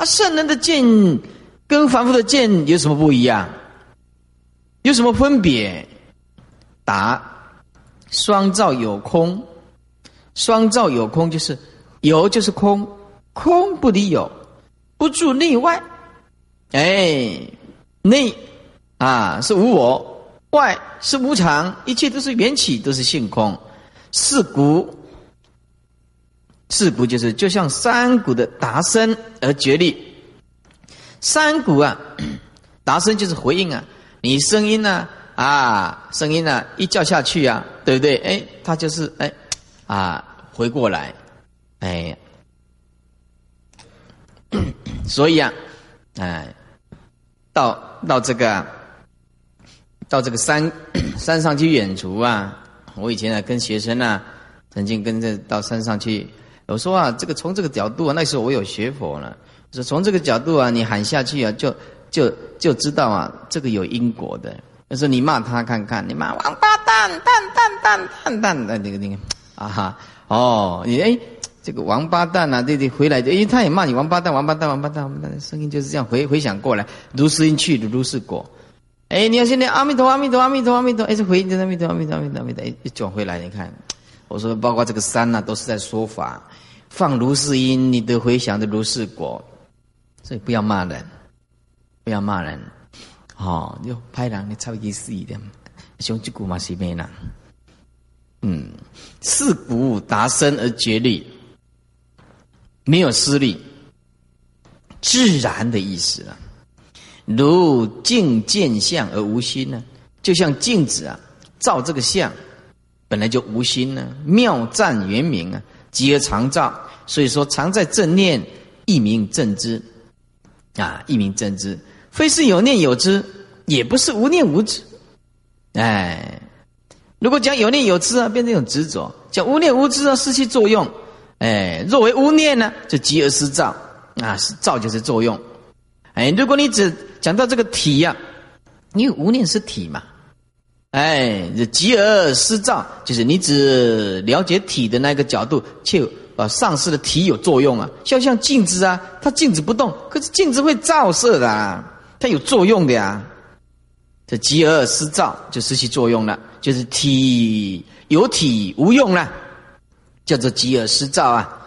啊，圣人的见跟凡夫的见有什么不一样？有什么分别？答：双照有空，双照有空就是有就是空，空不离有，不住内外。哎，内啊是无我，外是无常，一切都是缘起，都是性空。是故。四股就是就像山谷的达声而决力，山谷啊，达声就是回应啊，你声音呢啊，声音呢一叫下去啊，对不对？哎，他就是哎啊回过来，哎，所以啊，哎，到到这个到这个山山上去远足啊，我以前呢跟学生呢曾经跟着到山上去。我说啊，这个从这个角度啊，那时候我有学佛了。说从这个角度啊，你喊下去啊，就就就知道啊，这个有因果的。他说你骂他看看，你骂王八蛋蛋蛋蛋蛋蛋的那个那个啊哈哦，你哎这个王八蛋啊，对对，回来因为他也骂你王八蛋王八蛋王八蛋王八蛋，声音就是这样回回响过来，如是因去如是果。哎，你要现在阿弥陀阿弥陀阿弥陀阿弥陀，哎，是回应的阿弥陀阿弥陀阿弥陀阿弥陀，哎，转回来你看，我说包括这个山呐，都是在说法，放如是因，你得回想的如是果，所以不要骂人，不要骂人。哦，就拍人，你超意思一点，兄弟股嘛是咩人？嗯，四股达生而绝力，没有私利，自然的意思啊。如镜见相而无心呢？就像镜子啊，照这个相，本来就无心呢。妙赞圆明啊，即而常照，所以说常在正念，一名正知啊，一名正知。非是有念有知，也不是无念无知。哎，如果讲有念有知啊，变成一种执着；讲无念无知啊，失去作用。哎，若为无念呢，就即而失照啊，是照就是作用。哎，如果你只讲到这个体呀，因为无念是体嘛。哎，这即而失照，就是你只了解体的那个角度，却啊丧失了体有作用啊。像像镜子啊，它镜子不动，可是镜子会照射的。啊。它有作用的呀，这极而失照就失去作用了，就是体有体无用了，叫做极而失照啊。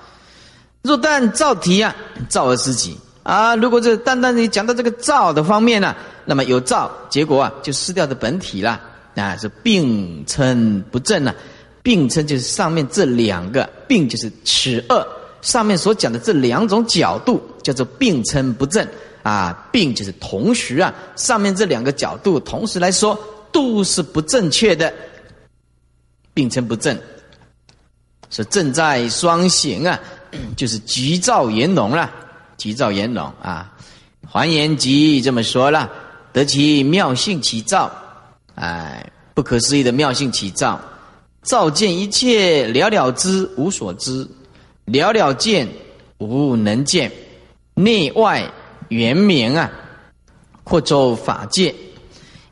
若但照体啊，照而失己啊。如果这单单你讲到这个照的方面呢，那么有照，结果啊就失掉的本体了啊，是并称不正了。并称就是上面这两个并就是尺二上面所讲的这两种角度叫做并称不正。啊，并就是同时啊，上面这两个角度同时来说都是不正确的，并称不正，是正在双行啊，就是急躁圆融了，急躁圆融啊，还原集这么说了，得其妙性起照，哎，不可思议的妙性起照，照见一切了了之无所知，了了见无能见，内外。圆明啊，或周法界，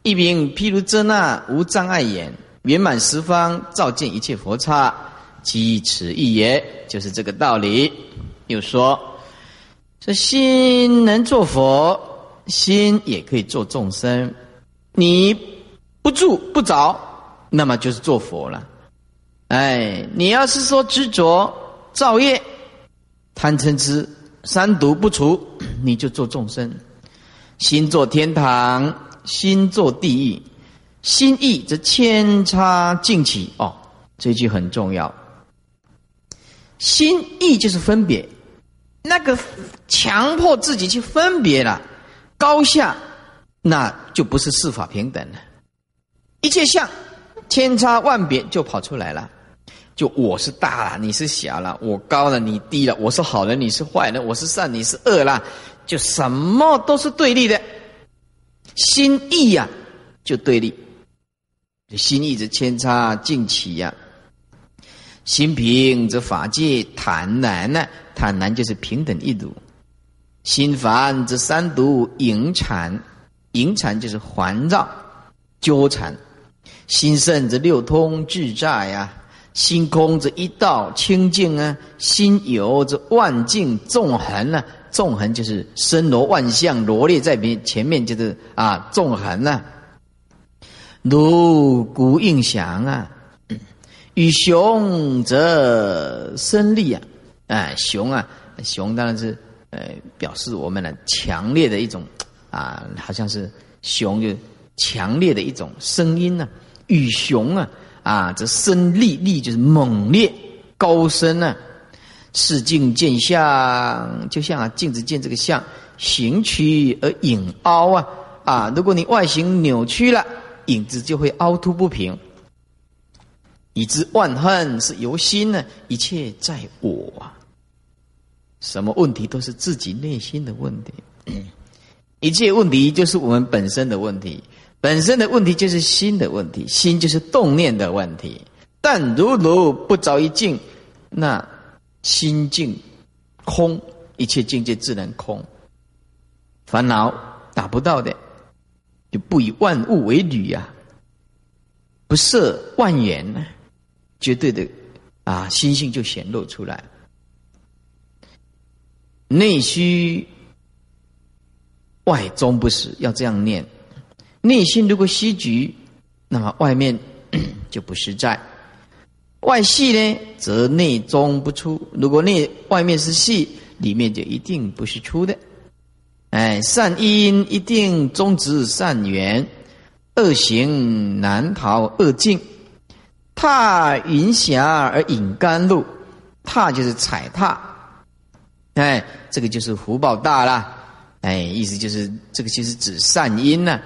一名譬如遮那无障碍眼，圆满十方，照见一切佛刹，即此一也，就是这个道理。又说，这心能做佛，心也可以做众生。你不住不着，那么就是做佛了。哎，你要是说执着造业，贪嗔痴。三毒不除，你就做众生；心做天堂，心做地狱，心意则千差尽起。哦，这句很重要。心意就是分别，那个强迫自己去分别了高下，那就不是四法平等了。一切相千差万别，就跑出来了。就我是大了，你是小了；我高了，你低了；我是好人，你是坏人；我是善，你是恶啦。就什么都是对立的，心意呀，就对立。心意则千差尽起呀。心平则法界坦然呢，坦然就是平等一如。心烦则三毒萦缠，萦缠就是环绕、纠缠。心盛则六通自在呀。心空则一道清净啊，心有则万境纵横啊，纵横就是身罗万象罗列在面前面，就是啊纵横啊，如古印祥啊，与雄则生力啊，哎雄啊雄当然是呃表示我们的强烈的一种啊，好像是雄就强烈的一种声音呢，与雄啊。啊，这深利利就是猛烈高深呢。视镜见相，就像啊镜子见这个相，形曲而影凹啊啊！如果你外形扭曲了，影子就会凹凸不平。以知万恨是由心呢，一切在我啊。什么问题都是自己内心的问题，一切问题就是我们本身的问题。本身的问题就是心的问题，心就是动念的问题。但如如不着一境，那心境空，一切境界自然空。烦恼达不到的，就不以万物为侣呀，不设万缘呢，绝对的啊，心性就显露出来。内虚外终不实，要这样念。内心如果虚局，那么外面 就不实在；外细呢，则内中不出。如果内外面是细，里面就一定不是出的。哎，善因一定终止善缘，恶行难逃恶境。踏云霞而引甘露，踏就是踩踏。哎，这个就是福报大了。哎，意思就是这个就是指善因呢。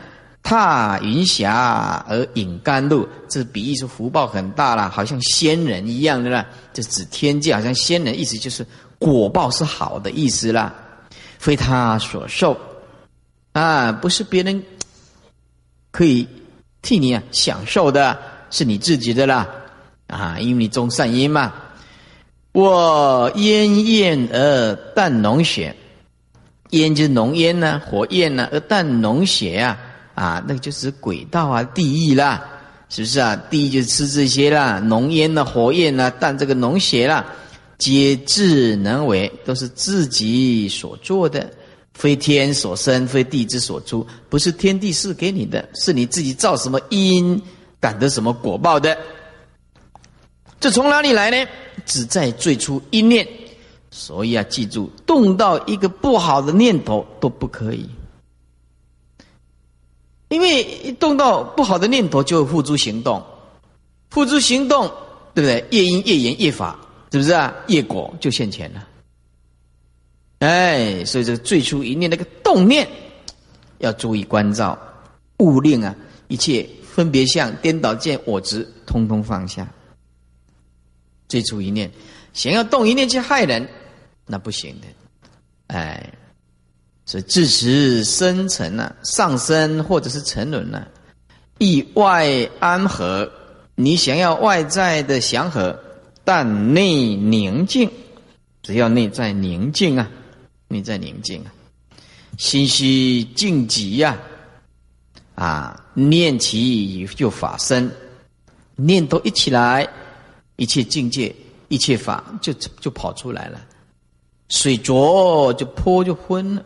踏云霞而引甘露，这比喻是福报很大了，好像仙人一样的啦。这指天界，好像仙人，意思就是果报是好的意思啦，非他所受啊，不是别人可以替你啊享受的，是你自己的啦啊，因为你种善因嘛。我烟焰而淡浓血，烟就是浓烟呢，火焰呢，而淡浓血啊，啊，那个就是轨道啊，地狱啦，是不是啊？地狱就是吃这些啦，浓烟呢，火焰呢，淡这个脓血啦，皆智能为，都是自己所做的，非天所生，非地之所出，不是天地赐给你的，是你自己造什么因，感得什么果报的。这从哪里来呢？只在最初一念，所以啊，记住，动到一个不好的念头都不可以，因为一动到不好的念头就会付诸行动，付诸行动，对不对？越因、越缘、越法，是不是啊？业果就现前了。哎，所以这个最初一念那个动念，要注意关照，勿令啊一切分别相、颠倒见、我执，通通放下。最初一念，想要动一念去害人，那不行的，哎，所以自持深沉啊，上升或者是沉沦呢，意外安和，你想要外在的祥和，但内宁静，只要内在宁静啊，内在宁静啊，心虚静极呀，啊，念起就法身，念头一起来。一切境界，一切法就就跑出来了，水浊就泼就昏了，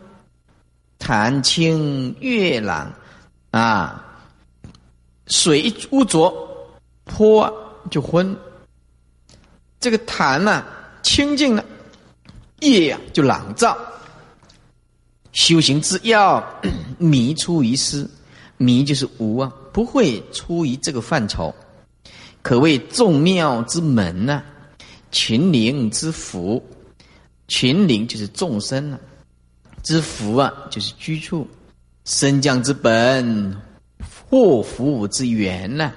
潭清月朗，啊，水一污浊，泼就昏。这个潭呢清净了，夜呀就朗照。修行之要，迷出于思，迷就是无啊，不会出于这个范畴。可谓众妙之门呐，群灵之福，群灵就是众生啊，之福啊就是居处，升降之本，祸福之源呐，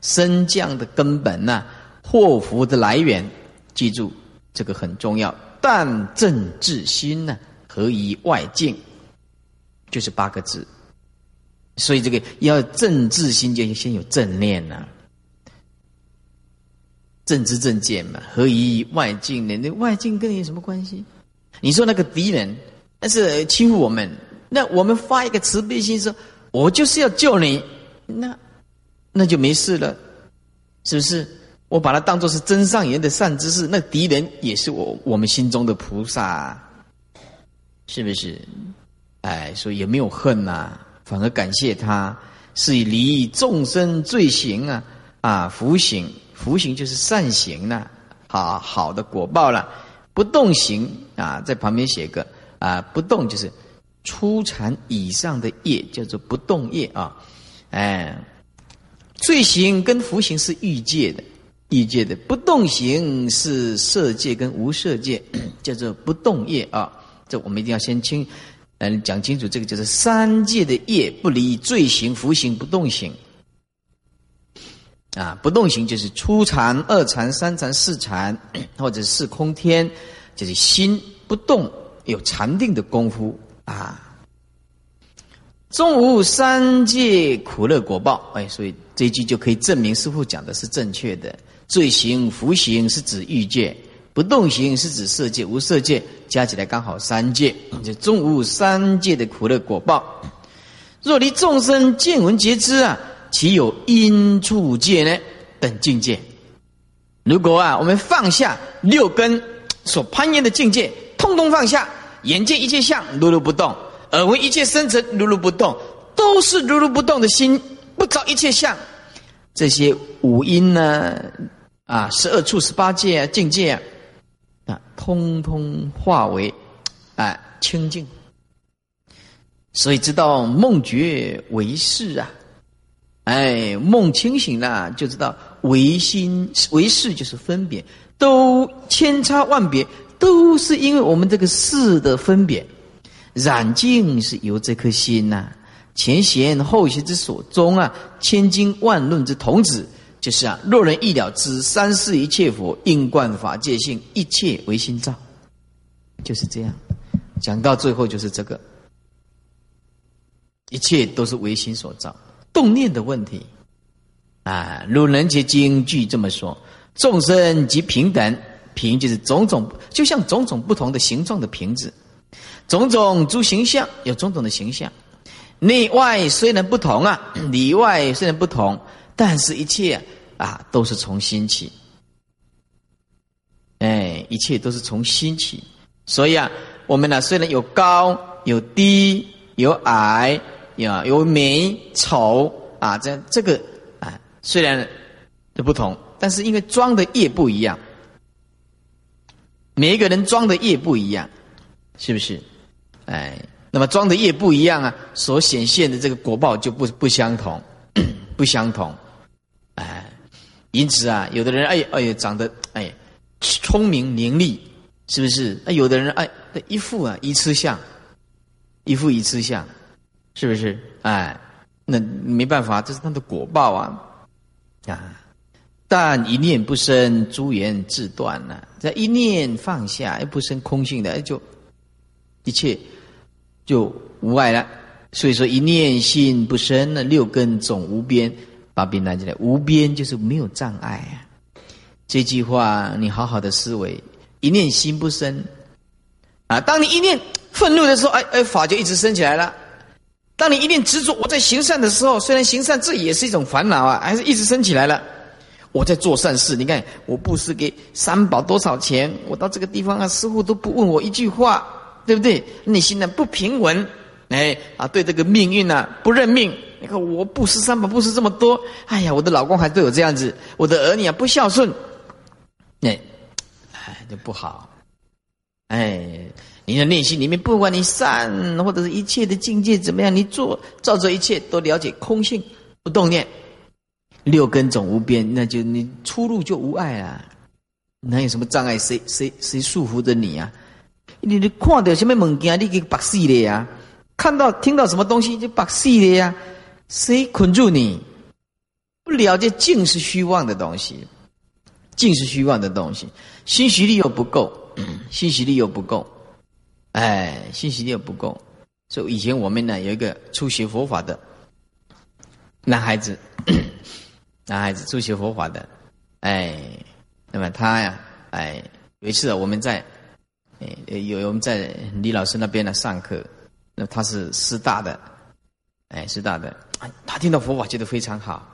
升降的根本呐，祸福的来源，记住这个很重要。但正自心呢，何以外境，就是八个字。所以这个要正自心，就先有正念呐。正知正见嘛，何以外境呢？那外境跟你有什么关系？你说那个敌人，但是欺负我们，那我们发一个慈悲心，说我就是要救你，那那就没事了，是不是？我把它当做是真上缘的善知识，那敌人也是我我们心中的菩萨，是不是？哎，所以也没有恨呐，反而感谢他，是以离众生罪行啊啊福行。福行就是善行呐，好好的果报了。不动行啊，在旁边写个啊，不动就是初禅以上的业，叫做不动业啊。哎，罪行跟福行是欲界的，欲界的不动行是色界跟无色界，叫做不动业啊。这我们一定要先清，嗯，讲清楚这个就是三界的业不离罪行、福行、不动行。啊，不动行就是初禅、二禅、三禅、四禅，或者是空天，就是心不动，有禅定的功夫啊。中无三界苦乐果报，哎，所以这一句就可以证明师傅讲的是正确的。罪行、福行是指欲界，不动行是指色界、无色界，加起来刚好三界，就中无三界的苦乐果报。若离众生见闻觉知啊，岂有因处界呢？等境界。如果啊，我们放下六根所攀岩的境界，通通放下，眼见一切相如如不动，耳闻一切声尘如如不动，都是如如不动的心，不着一切相。这些五音呢，啊，十二处十八界啊，境界啊，通通化为啊清净。所以知道梦觉为事啊，哎，梦清醒了就知道唯心为事就是分别，都千差万别，都是因为我们这个事的分别，染净是由这颗心呐，前贤后贤之所终啊，千经万论之童子，就是啊，若人意了知三世一切佛应观法界性，一切唯心造，就是这样，讲到最后就是这个。一切都是唯心所造，动念的问题。啊！如人杰经句这么说：众生即平等，瓶就是种种，就像种种不同的形状的瓶子，种种诸形象有种种的形象，内外虽然不同啊，里外虽然不同，但是一切啊都是从心起。哎，一切都是从心起，所以啊，我们呢虽然有高有低有矮。呀，有美丑啊，这这个啊，虽然的不同，但是因为装的业不一样，每一个人装的业不一样，是不是？哎，那么装的业不一样啊，所显现的这个果报就不不相同，不相同。哎，因此啊，有的人哎哎长得哎聪明伶俐，是不是？那，有的人哎一副啊一吃相，一副一吃相。是不是？哎，那没办法，这是他的果报啊！啊，但一念不生，诸缘自断了。在一念放下，又不生空性的，就一切就无碍了。所以说，一念心不生，那六根总无边。把边拿起来，无边就是没有障碍啊！这句话你好好的思维：一念心不生啊！当你一念愤怒的时候，哎哎，法就一直升起来了。当你一念执着我在行善的时候，虽然行善这也是一种烦恼啊，还是一直升起来了。我在做善事，你看我布施给三宝多少钱？我到这个地方啊，师傅都不问我一句话，对不对？内心呢不平稳，哎啊，对这个命运呢不认命。你看我布施三宝布施这么多，哎呀，我的老公还对我这样子，我的儿女啊不孝顺，哎，哎就不好，哎。你的内心里面，不管你善或者是一切的境界怎么样，你做照着一切都了解空性，不动念，六根总无边，那就你出入就无碍啊！哪有什么障碍？谁谁谁束缚着你啊？你你看到什么物件，你给绑死的呀？看到听到什么东西就绑死的呀？谁捆住你？不了解净是虚妄的东西，净是虚妄的东西，信息力又不够，信息力又不够。哎，信息力又不够，所以以前我们呢有一个初学佛法的男孩子，男孩子初学佛法的，哎，那么他呀，哎，有一次我们在，哎，有我们在李老师那边呢上课，那他是师大的，哎，师大的，他听到佛法觉得非常好，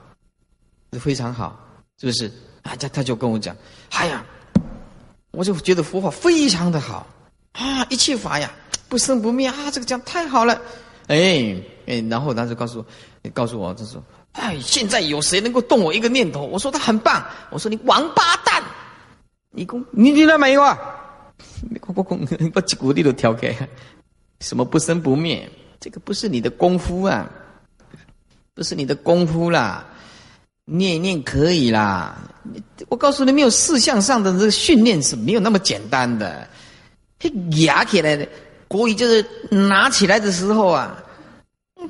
非常好，是不是？啊，他他就跟我讲，哎呀，我就觉得佛法非常的好。啊，一切法呀，不生不灭啊！这个讲太好了，哎哎，然后他就告诉我，告诉我，他说：“哎，现在有谁能够动我一个念头？”我说：“他很棒。”我说：“你王八蛋，你公你听到没有啊？你公公公把几股力都挑开，什么不生不灭？这个不是你的功夫啊，不是你的功夫啦，念一念可以啦。我告诉你，没有四项上的这个训练是没有那么简单的。”压起来的，国语就是拿起来的时候啊，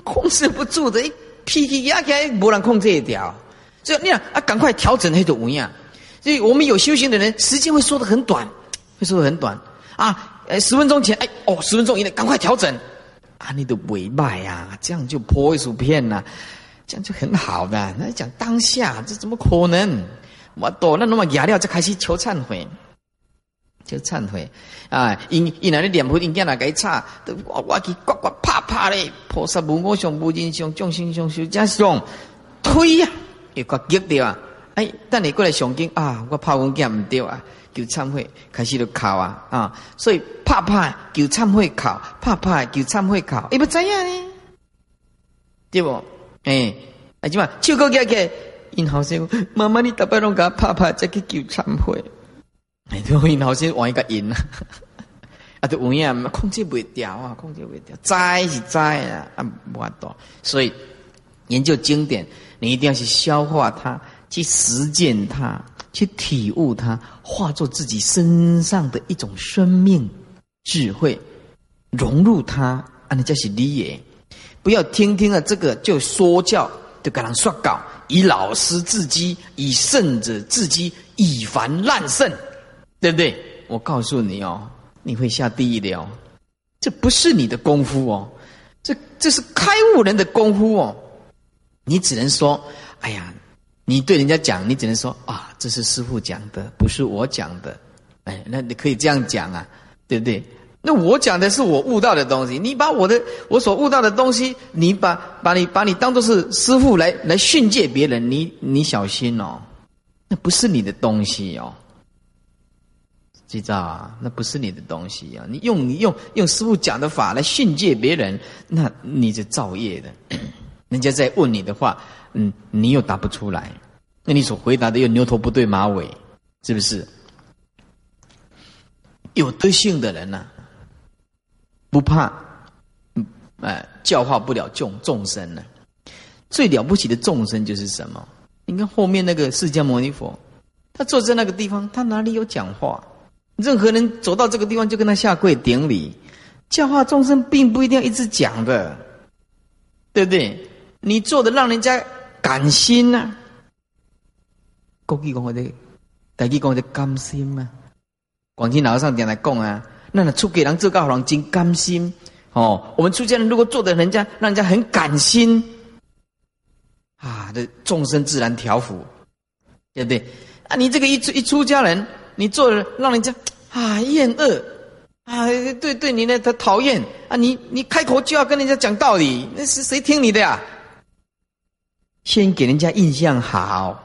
控制不住的，一脾气压起来，没人控制一条。所以你想啊，赶快调整那种模样。所以我们有修行的人，时间会说的很短，会说的很短啊。呃，十分钟前，哎，哦，十分钟以内赶快调整啊，你的尾巴呀，这样就破一薯片呐，这样就很好的。那讲当下，这怎么可能？我多那那么压料就开始求忏悔。就忏悔啊！因因那咧念佛，因囝来给差，我我去呱呱啪啪咧！菩萨无我相，无人相，众生相，修家相，推呀，又个激掉啊！哎，等你过来上经啊，我拍阮囝唔对啊，求忏悔，开始就哭啊啊！所以啪啪求忏悔哭，啪啪求忏悔哭，伊不知影呢？对不？哎，哎，即嘛手高举起，因后生妈妈，你特别拢甲拍拍，再去求忏悔。哎，对，因后生换一个因啊，啊，都有影控制不掉啊，控制不掉，灾是灾啊，啊，无法度。所以研究经典，你一定要去消化它，去实践它，去体悟它，化作自己身上的一种生命智慧，融入它，啊，那叫是理也。不要听听了这个就说教，就给人说稿，以老师自居，以圣者自居，以凡滥圣，对不对？我告诉你哦，你会下地狱的哦，这不是你的功夫哦，这这是开悟人的功夫哦。你只能说，哎呀，你对人家讲，你只能说啊，这是师傅讲的，不是我讲的。哎，那你可以这样讲啊，对不对？那我讲的是我悟到的东西，你把我的我所悟到的东西，你把把你把你当做是师傅来来训诫别人，你你小心哦，那不是你的东西哦，知道啊？那不是你的东西啊！你用你用用师傅讲的法来训诫别人，那你就造业的。人家在问你的话，嗯，你又答不出来，那你所回答的又牛头不对马尾，是不是？有德性的人呢？不怕，嗯，哎，教化不了众众生呢。最了不起的众生就是什么？你看后面那个释迦牟尼佛，他坐在那个地方，他哪里有讲话？任何人走到这个地方就跟他下跪顶礼。教化众生并不一定要一直讲的，对不对？你做的让人家感心呐。国语讲我的，大语讲的甘心嘛。广西老和尚点来讲啊。那出给人做告人真甘心哦。我们出家人如果做的人家让人家很感心啊，这众生自然调伏，对不对？啊，你这个一出一出家人，你做的让人家啊厌恶啊，对对你呢他讨厌啊，你你开口就要跟人家讲道理，那是谁听你的呀？先给人家印象好，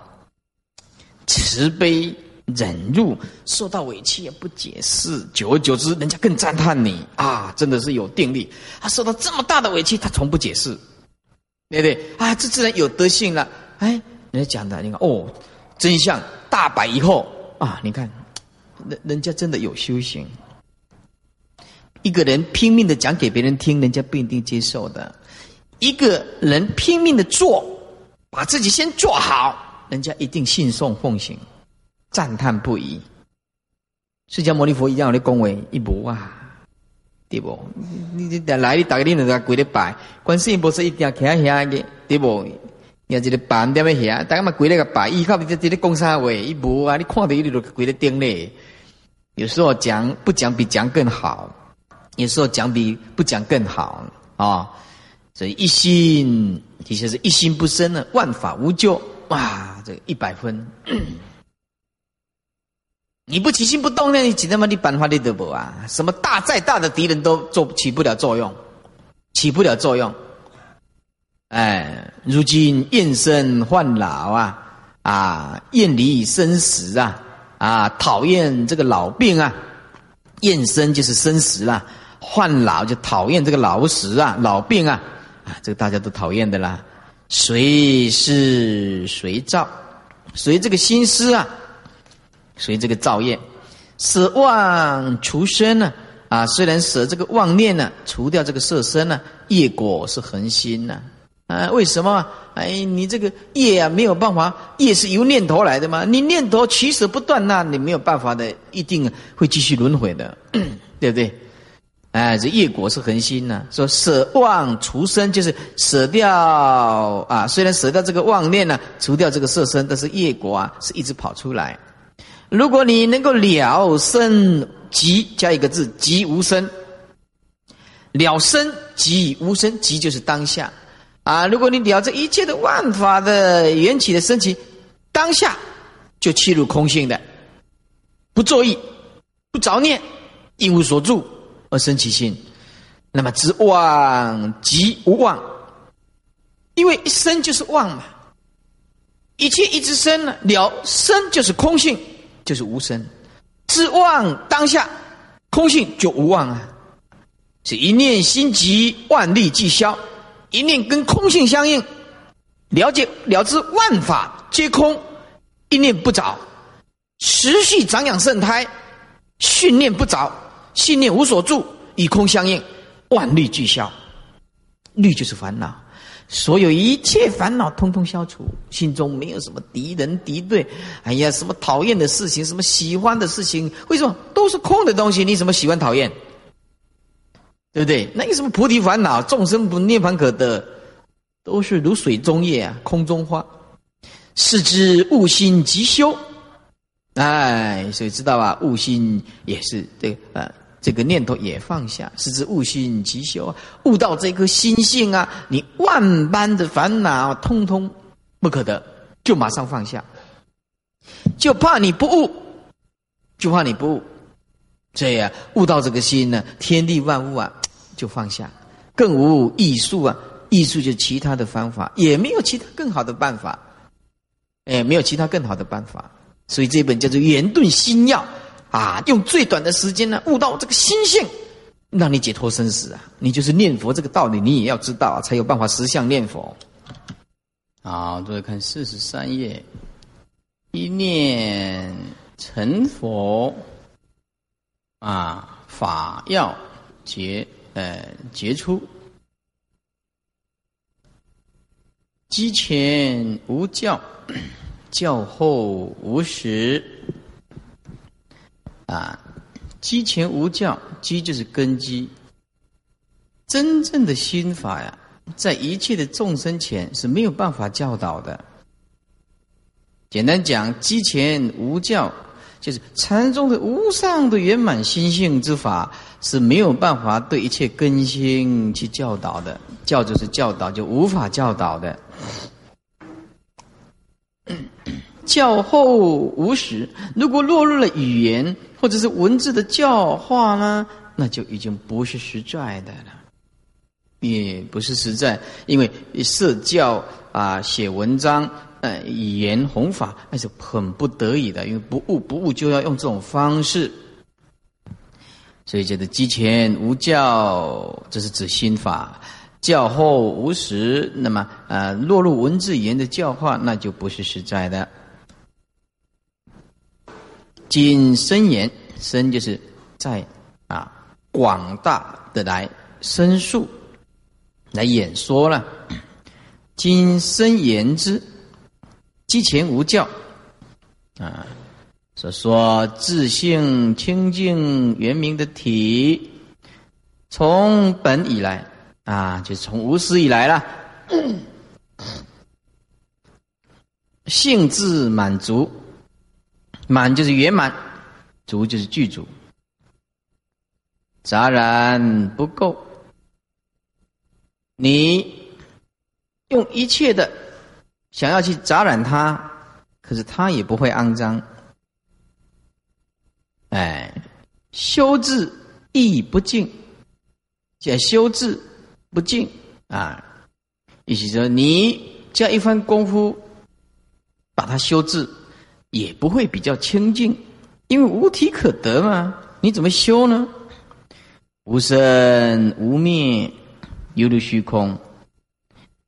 慈悲。忍辱，受到委屈也不解释，久而久之，人家更赞叹你啊！真的是有定力。他受到这么大的委屈，他从不解释，对不对？啊，这自然有德性了。哎，人家讲的，你看哦，真相大白以后啊，你看，人人家真的有修行。一个人拼命的讲给别人听，人家不一定接受的；一个人拼命的做，把自己先做好，人家一定信送奉行。赞叹不已，释迦牟尼佛一样的恭维一无啊，对不？你你来你大家你两个跪咧拜，观世音菩萨一定徛遐个，对不？也一个板点样遐，大家嘛跪咧个板，依靠你这这咧讲啥话？一无啊，你看到伊就跪咧顶咧。有时候讲不讲比讲更好，有时候讲比不讲更好啊。所以一心其实是一心不生呢，万法无救哇，这一百分。你不起心不动，那你几他妈的办法你都无啊？什么大再大的敌人都做起不了作用，起不了作用。哎，如今厌生患老啊，啊，厌离生死啊，啊，讨厌这个老病啊，厌生就是生死啦，患老就讨厌这个老死啊，老病啊，啊，这个大家都讨厌的啦。随是随造，随这个心思啊。随这个造业，舍妄除身呢？啊，虽然舍这个妄念呢，除掉这个色身呢，业果是恒心呢。啊，为什么？哎，你这个业啊，没有办法，业是由念头来的嘛。你念头取舍不断，那你没有办法的，一定会继续轮回的，对不对？哎，这业果是恒心呢。说舍妄除身，就是舍掉啊。虽然舍掉这个妄念呢，除掉这个色身，但是业果啊，是一直跑出来。如果你能够了生即加一个字即无生，了生即无生，即就是当下啊！如果你了这一切的万法的缘起的升起，当下就切入空性的，不作意，不着念，一无所住而生其心。那么知妄即无妄，因为一生就是妄嘛，一切一直生了，了生就是空性，就是无生。知妄当下空性就无妄啊，是一念心即万力即消，一念跟空性相应，了解了知万法皆空，一念不着，持续长养圣胎，训练不着，信念无所住，与空相应。万虑俱消，虑就是烦恼，所有一切烦恼通通消除，心中没有什么敌人敌对，哎呀，什么讨厌的事情，什么喜欢的事情，为什么都是空的东西？你怎么喜欢讨厌？对不对？那有什么菩提烦恼？众生不涅槃可得，都是如水中叶啊，空中花。是知悟心即修，哎，所以知道吧？悟心也是这个啊。这个念头也放下，是知悟心即修啊！悟到这颗心性啊，你万般的烦恼通通不可得，就马上放下。就怕你不悟，就怕你不悟。这样，悟到这个心呢，天地万物啊，就放下，更无艺术啊，艺术就是其他的方法，也没有其他更好的办法。哎，没有其他更好的办法，所以这本叫做《圆顿心要》。啊，用最短的时间呢，悟到这个心性，让你解脱生死啊！你就是念佛这个道理，你也要知道，啊才有办法实相念佛。好，再看四十三页，一念成佛，啊，法要结，呃，杰出，机前无教，教后无实。啊，机前无教，机就是根基。真正的心法呀，在一切的众生前是没有办法教导的。简单讲，机前无教，就是禅宗的无上的圆满心性之法是没有办法对一切更新去教导的。教就是教导，就无法教导的。教后无实，如果落入了语言。或者是文字的教化呢，那就已经不是实在的了，也不是实在，因为设教啊，写文章，呃，语言弘法，那是很不得已的，因为不悟不悟就要用这种方式，所以叫做机前无教，这是指心法；教后无实，那么呃，落入文字言的教化，那就不是实在的。今深言，深就是在啊广大的来申述，来演说了。今深言之，机前无教啊，所说自性清净圆明的体，从本以来啊，就从无始以来了，性质满足。满就是圆满，足就是具足，杂然不够。你用一切的想要去杂染它，可是它也不会肮脏。哎，修治亦不净，叫修治不净啊。意思说，你加一番功夫，把它修治。也不会比较清净，因为无体可得嘛。你怎么修呢？无生无灭，犹如虚空。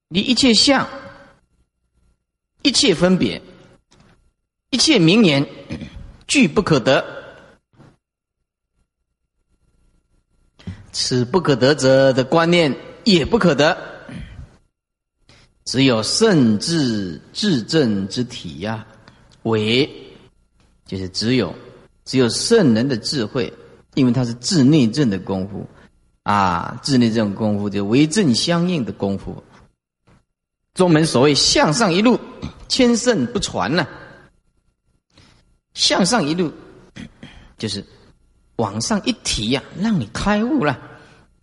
你一切相，一切分别，一切名言，俱不可得。此不可得者的观念也不可得。只有圣智至正之体呀。为，就是只有只有圣人的智慧，因为他是智内证的功夫啊，智内证功夫就为正相应的功夫。宗门所谓向上一路，千圣不传呢。向上一路，就是往上一提呀，让你开悟了。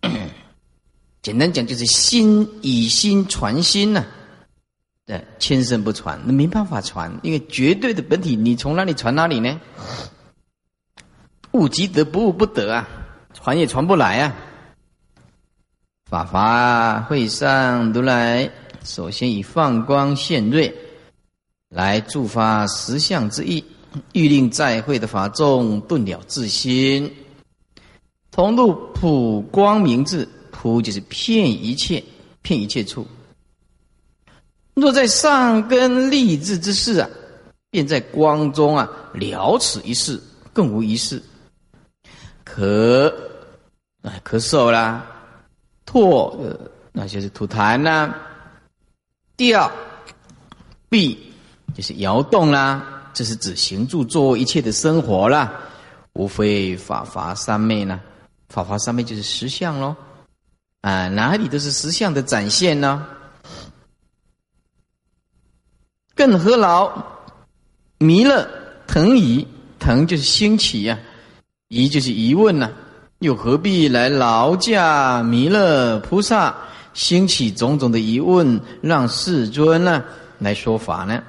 简单讲，就是心以心传心呐。对，千声不传，那没办法传，因为绝对的本体，你从哪里传哪里呢？物即得，不悟不得啊，传也传不来啊。法华会上如来首先以放光现瑞，来助发实相之意，欲令在会的法众顿了自心，同入普光明智。普就是骗一切，骗一切处。若在上根立志之事啊，便在光中啊了此一事，更无一事。咳，啊咳嗽啦，唾，那就是吐痰啦。调，臂，就是摇动啦，这是指行住坐一切的生活啦，无非法华三昧呢。法华三昧就是实相喽，啊，哪里都是实相的展现呢？更何劳弥勒腾疑，腾就是兴起呀。疑就是疑问呐，又何必来劳驾弥勒菩萨兴起种种的疑问，让世尊呢来说法呢？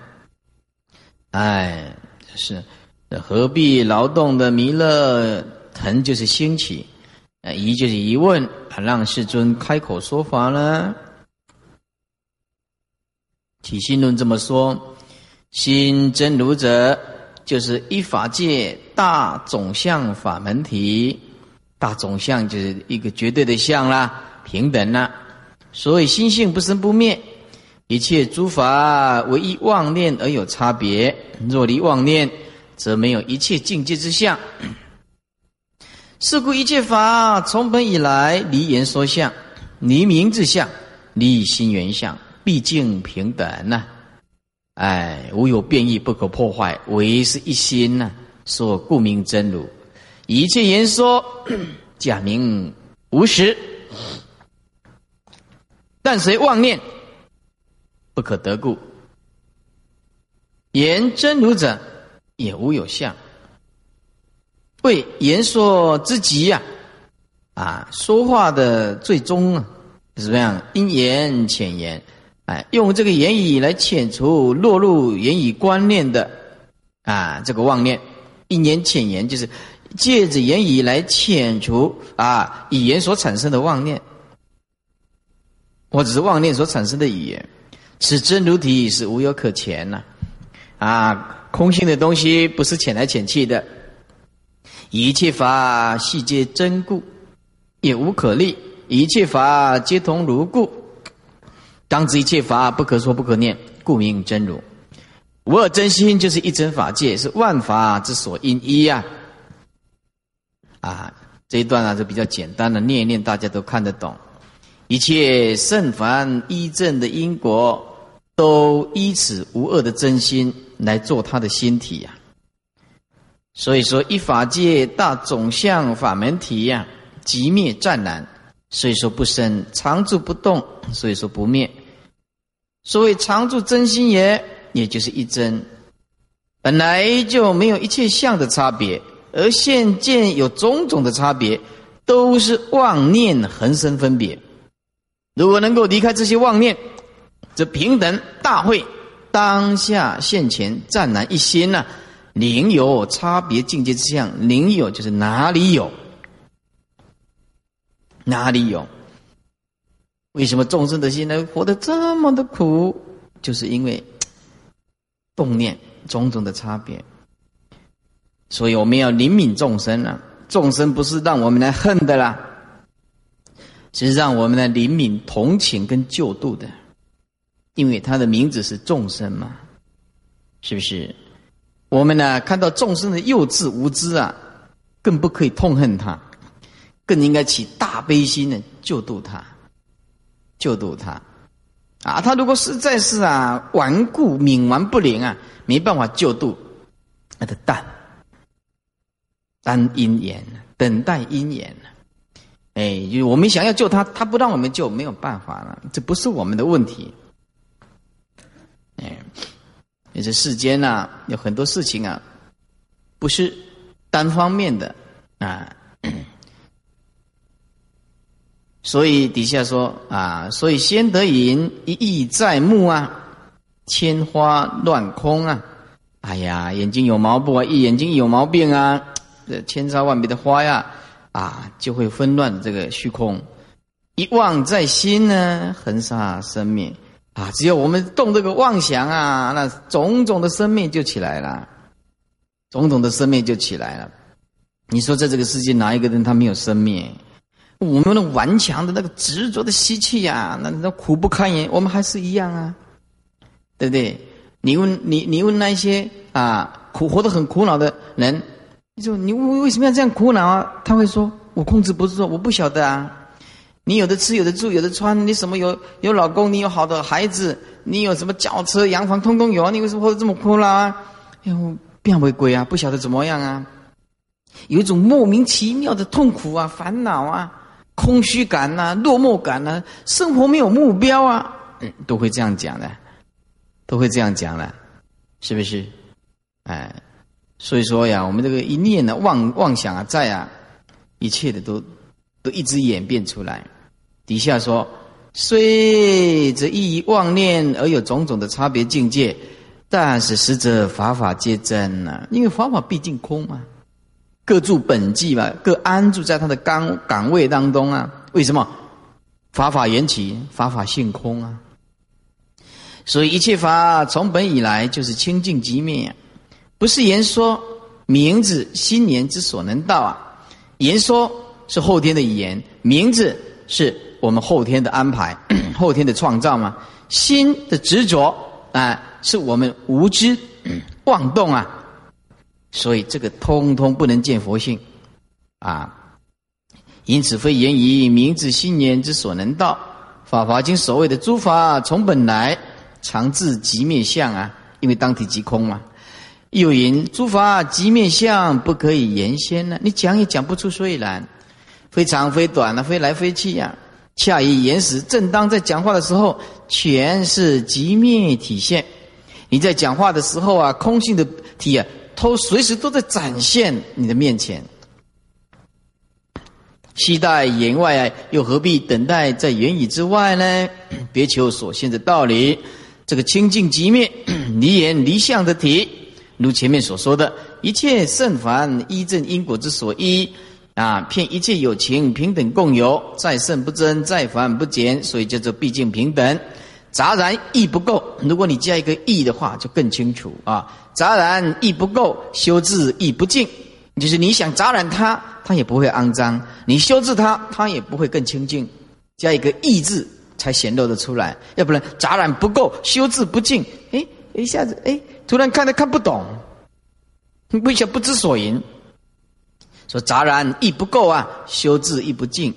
哎，是何必劳动的弥勒腾就是兴起，疑就是疑问，让世尊开口说法呢？体性论这么说，心真如者。就是一法界大总相法门体，大总相就是一个绝对的相啦，平等啦。所以心性不生不灭，一切诸法唯一妄念而有差别。若离妄念，则没有一切境界之相。是故一切法从本以来离言说相，离名之相，离心缘相，毕竟平等呐。哎，无有变异，不可破坏，唯是一心呐。说故名真如，一切言说假名无实，但随妄念不可得故。言真如者，也无有相。为言说之极呀，啊，说话的最终啊，是怎么样？因言浅言。哎，用这个言语来遣除落入言语观念的啊，这个妄念，因言浅言就是借着言语来遣除啊语言所产生的妄念，或者是妄念所产生的语言，此真如体是无有可前呐，啊，空性的东西不是浅来浅去的，一切法细皆真故，也无可立，一切法皆同如故。当知一切法不可说不可念，故名真如。无二真心就是一真法界，是万法之所因一呀。啊，这一段啊就比较简单的念一念，大家都看得懂。一切圣凡依正的因果，都依此无二的真心来做他的心体呀。所以说，一法界大总相法门体呀，即灭湛然。所以说不生，常住不动；所以说不灭。所谓常住真心也，也就是一真，本来就没有一切相的差别，而现见有种种的差别，都是妄念恒生分别。如果能够离开这些妄念，这平等大会当下现前湛然一心呐，宁有差别境界之相？宁有就是哪里有？哪里有？为什么众生的心呢活得这么的苦？就是因为动念种种的差别。所以我们要灵敏众生啊！众生不是让我们来恨的啦，是让我们的灵敏同情跟救度的。因为他的名字是众生嘛，是不是？我们呢看到众生的幼稚无知啊，更不可以痛恨他。更应该起大悲心的救度他，救度他，啊，他如果实在是啊顽固冥顽不灵啊，没办法救度，那就淡，单因缘，等待因缘哎，就我们想要救他，他不让我们救，没有办法了，这不是我们的问题。哎，这世间呐，有很多事情啊，不是单方面的啊。所以底下说啊，所以先得银一意在目啊，千花乱空啊，哎呀，眼睛有毛病啊，一眼睛有毛病啊，这千差万别的花呀，啊就会纷乱这个虚空。一妄在心呢，恒沙生灭啊！只要我们动这个妄想啊，那种种的生命就起来了，种种的生命就起来了。你说在这个世界哪一个人他没有生命？我们那顽强的那个执着的吸气呀，那那苦不堪言，我们还是一样啊，对不对？你问你你问那些啊苦活得很苦恼的人，你说你为为什么要这样苦恼啊？他会说我控制不住，我不晓得啊。你有的吃，有的住，有的穿，你什么有有老公，你有好的孩子，你有什么轿车、洋房，通通有啊！你为什么活得这么苦恼啊？哎呦，变为鬼啊！不晓得怎么样啊？有一种莫名其妙的痛苦啊、烦恼啊、空虚感呐、落寞感呐，生活没有目标啊，嗯，都会这样讲的，都会这样讲的，是不是？哎，所以说呀，我们这个一念的妄妄想啊，在啊，一切的都都一直演变出来。底下说，虽则一妄念而有种种的差别境界，但是实则法法皆真呐。因为法法毕竟空嘛，各住本际嘛，各安住在他的岗岗位当中啊。为什么？法法缘起，法法性空啊。所以一切法从本以来就是清净即灭，不是言说名字心年之所能到啊。言说是后天的语言，名字是。我们后天的安排，后天的创造嘛，心的执着啊，是我们无知 妄动啊，所以这个通通不能见佛性啊。因此非言以名字心念之所能到。法华经所谓的诸法从本来常自即灭相啊，因为当体即空嘛。又云诸法即灭相不可以言先呢，你讲也讲不出所以然，非长非短啊，非来非去呀。恰以言时，正当在讲话的时候，全是极灭体现。你在讲话的时候啊，空性的体啊，都随时都在展现你的面前。期待言外，又何必等待在言语之外呢？别求所现的道理。这个清净极灭、离言离相的体，如前面所说的一切圣凡依正因果之所依。啊，骗一切有情平等共有，再圣不增，再凡不减，所以叫做毕竟平等。杂然义不够，如果你加一个义的话，就更清楚啊。杂然义不够，修治义不净，就是你想杂染它，它也不会肮脏；你修治它，它也不会更清净。加一个义字，才显露的出来，要不然杂染不够，修治不净，哎，一下子哎，突然看都看不懂，为什么不知所云？说杂然亦不够啊，修治亦不尽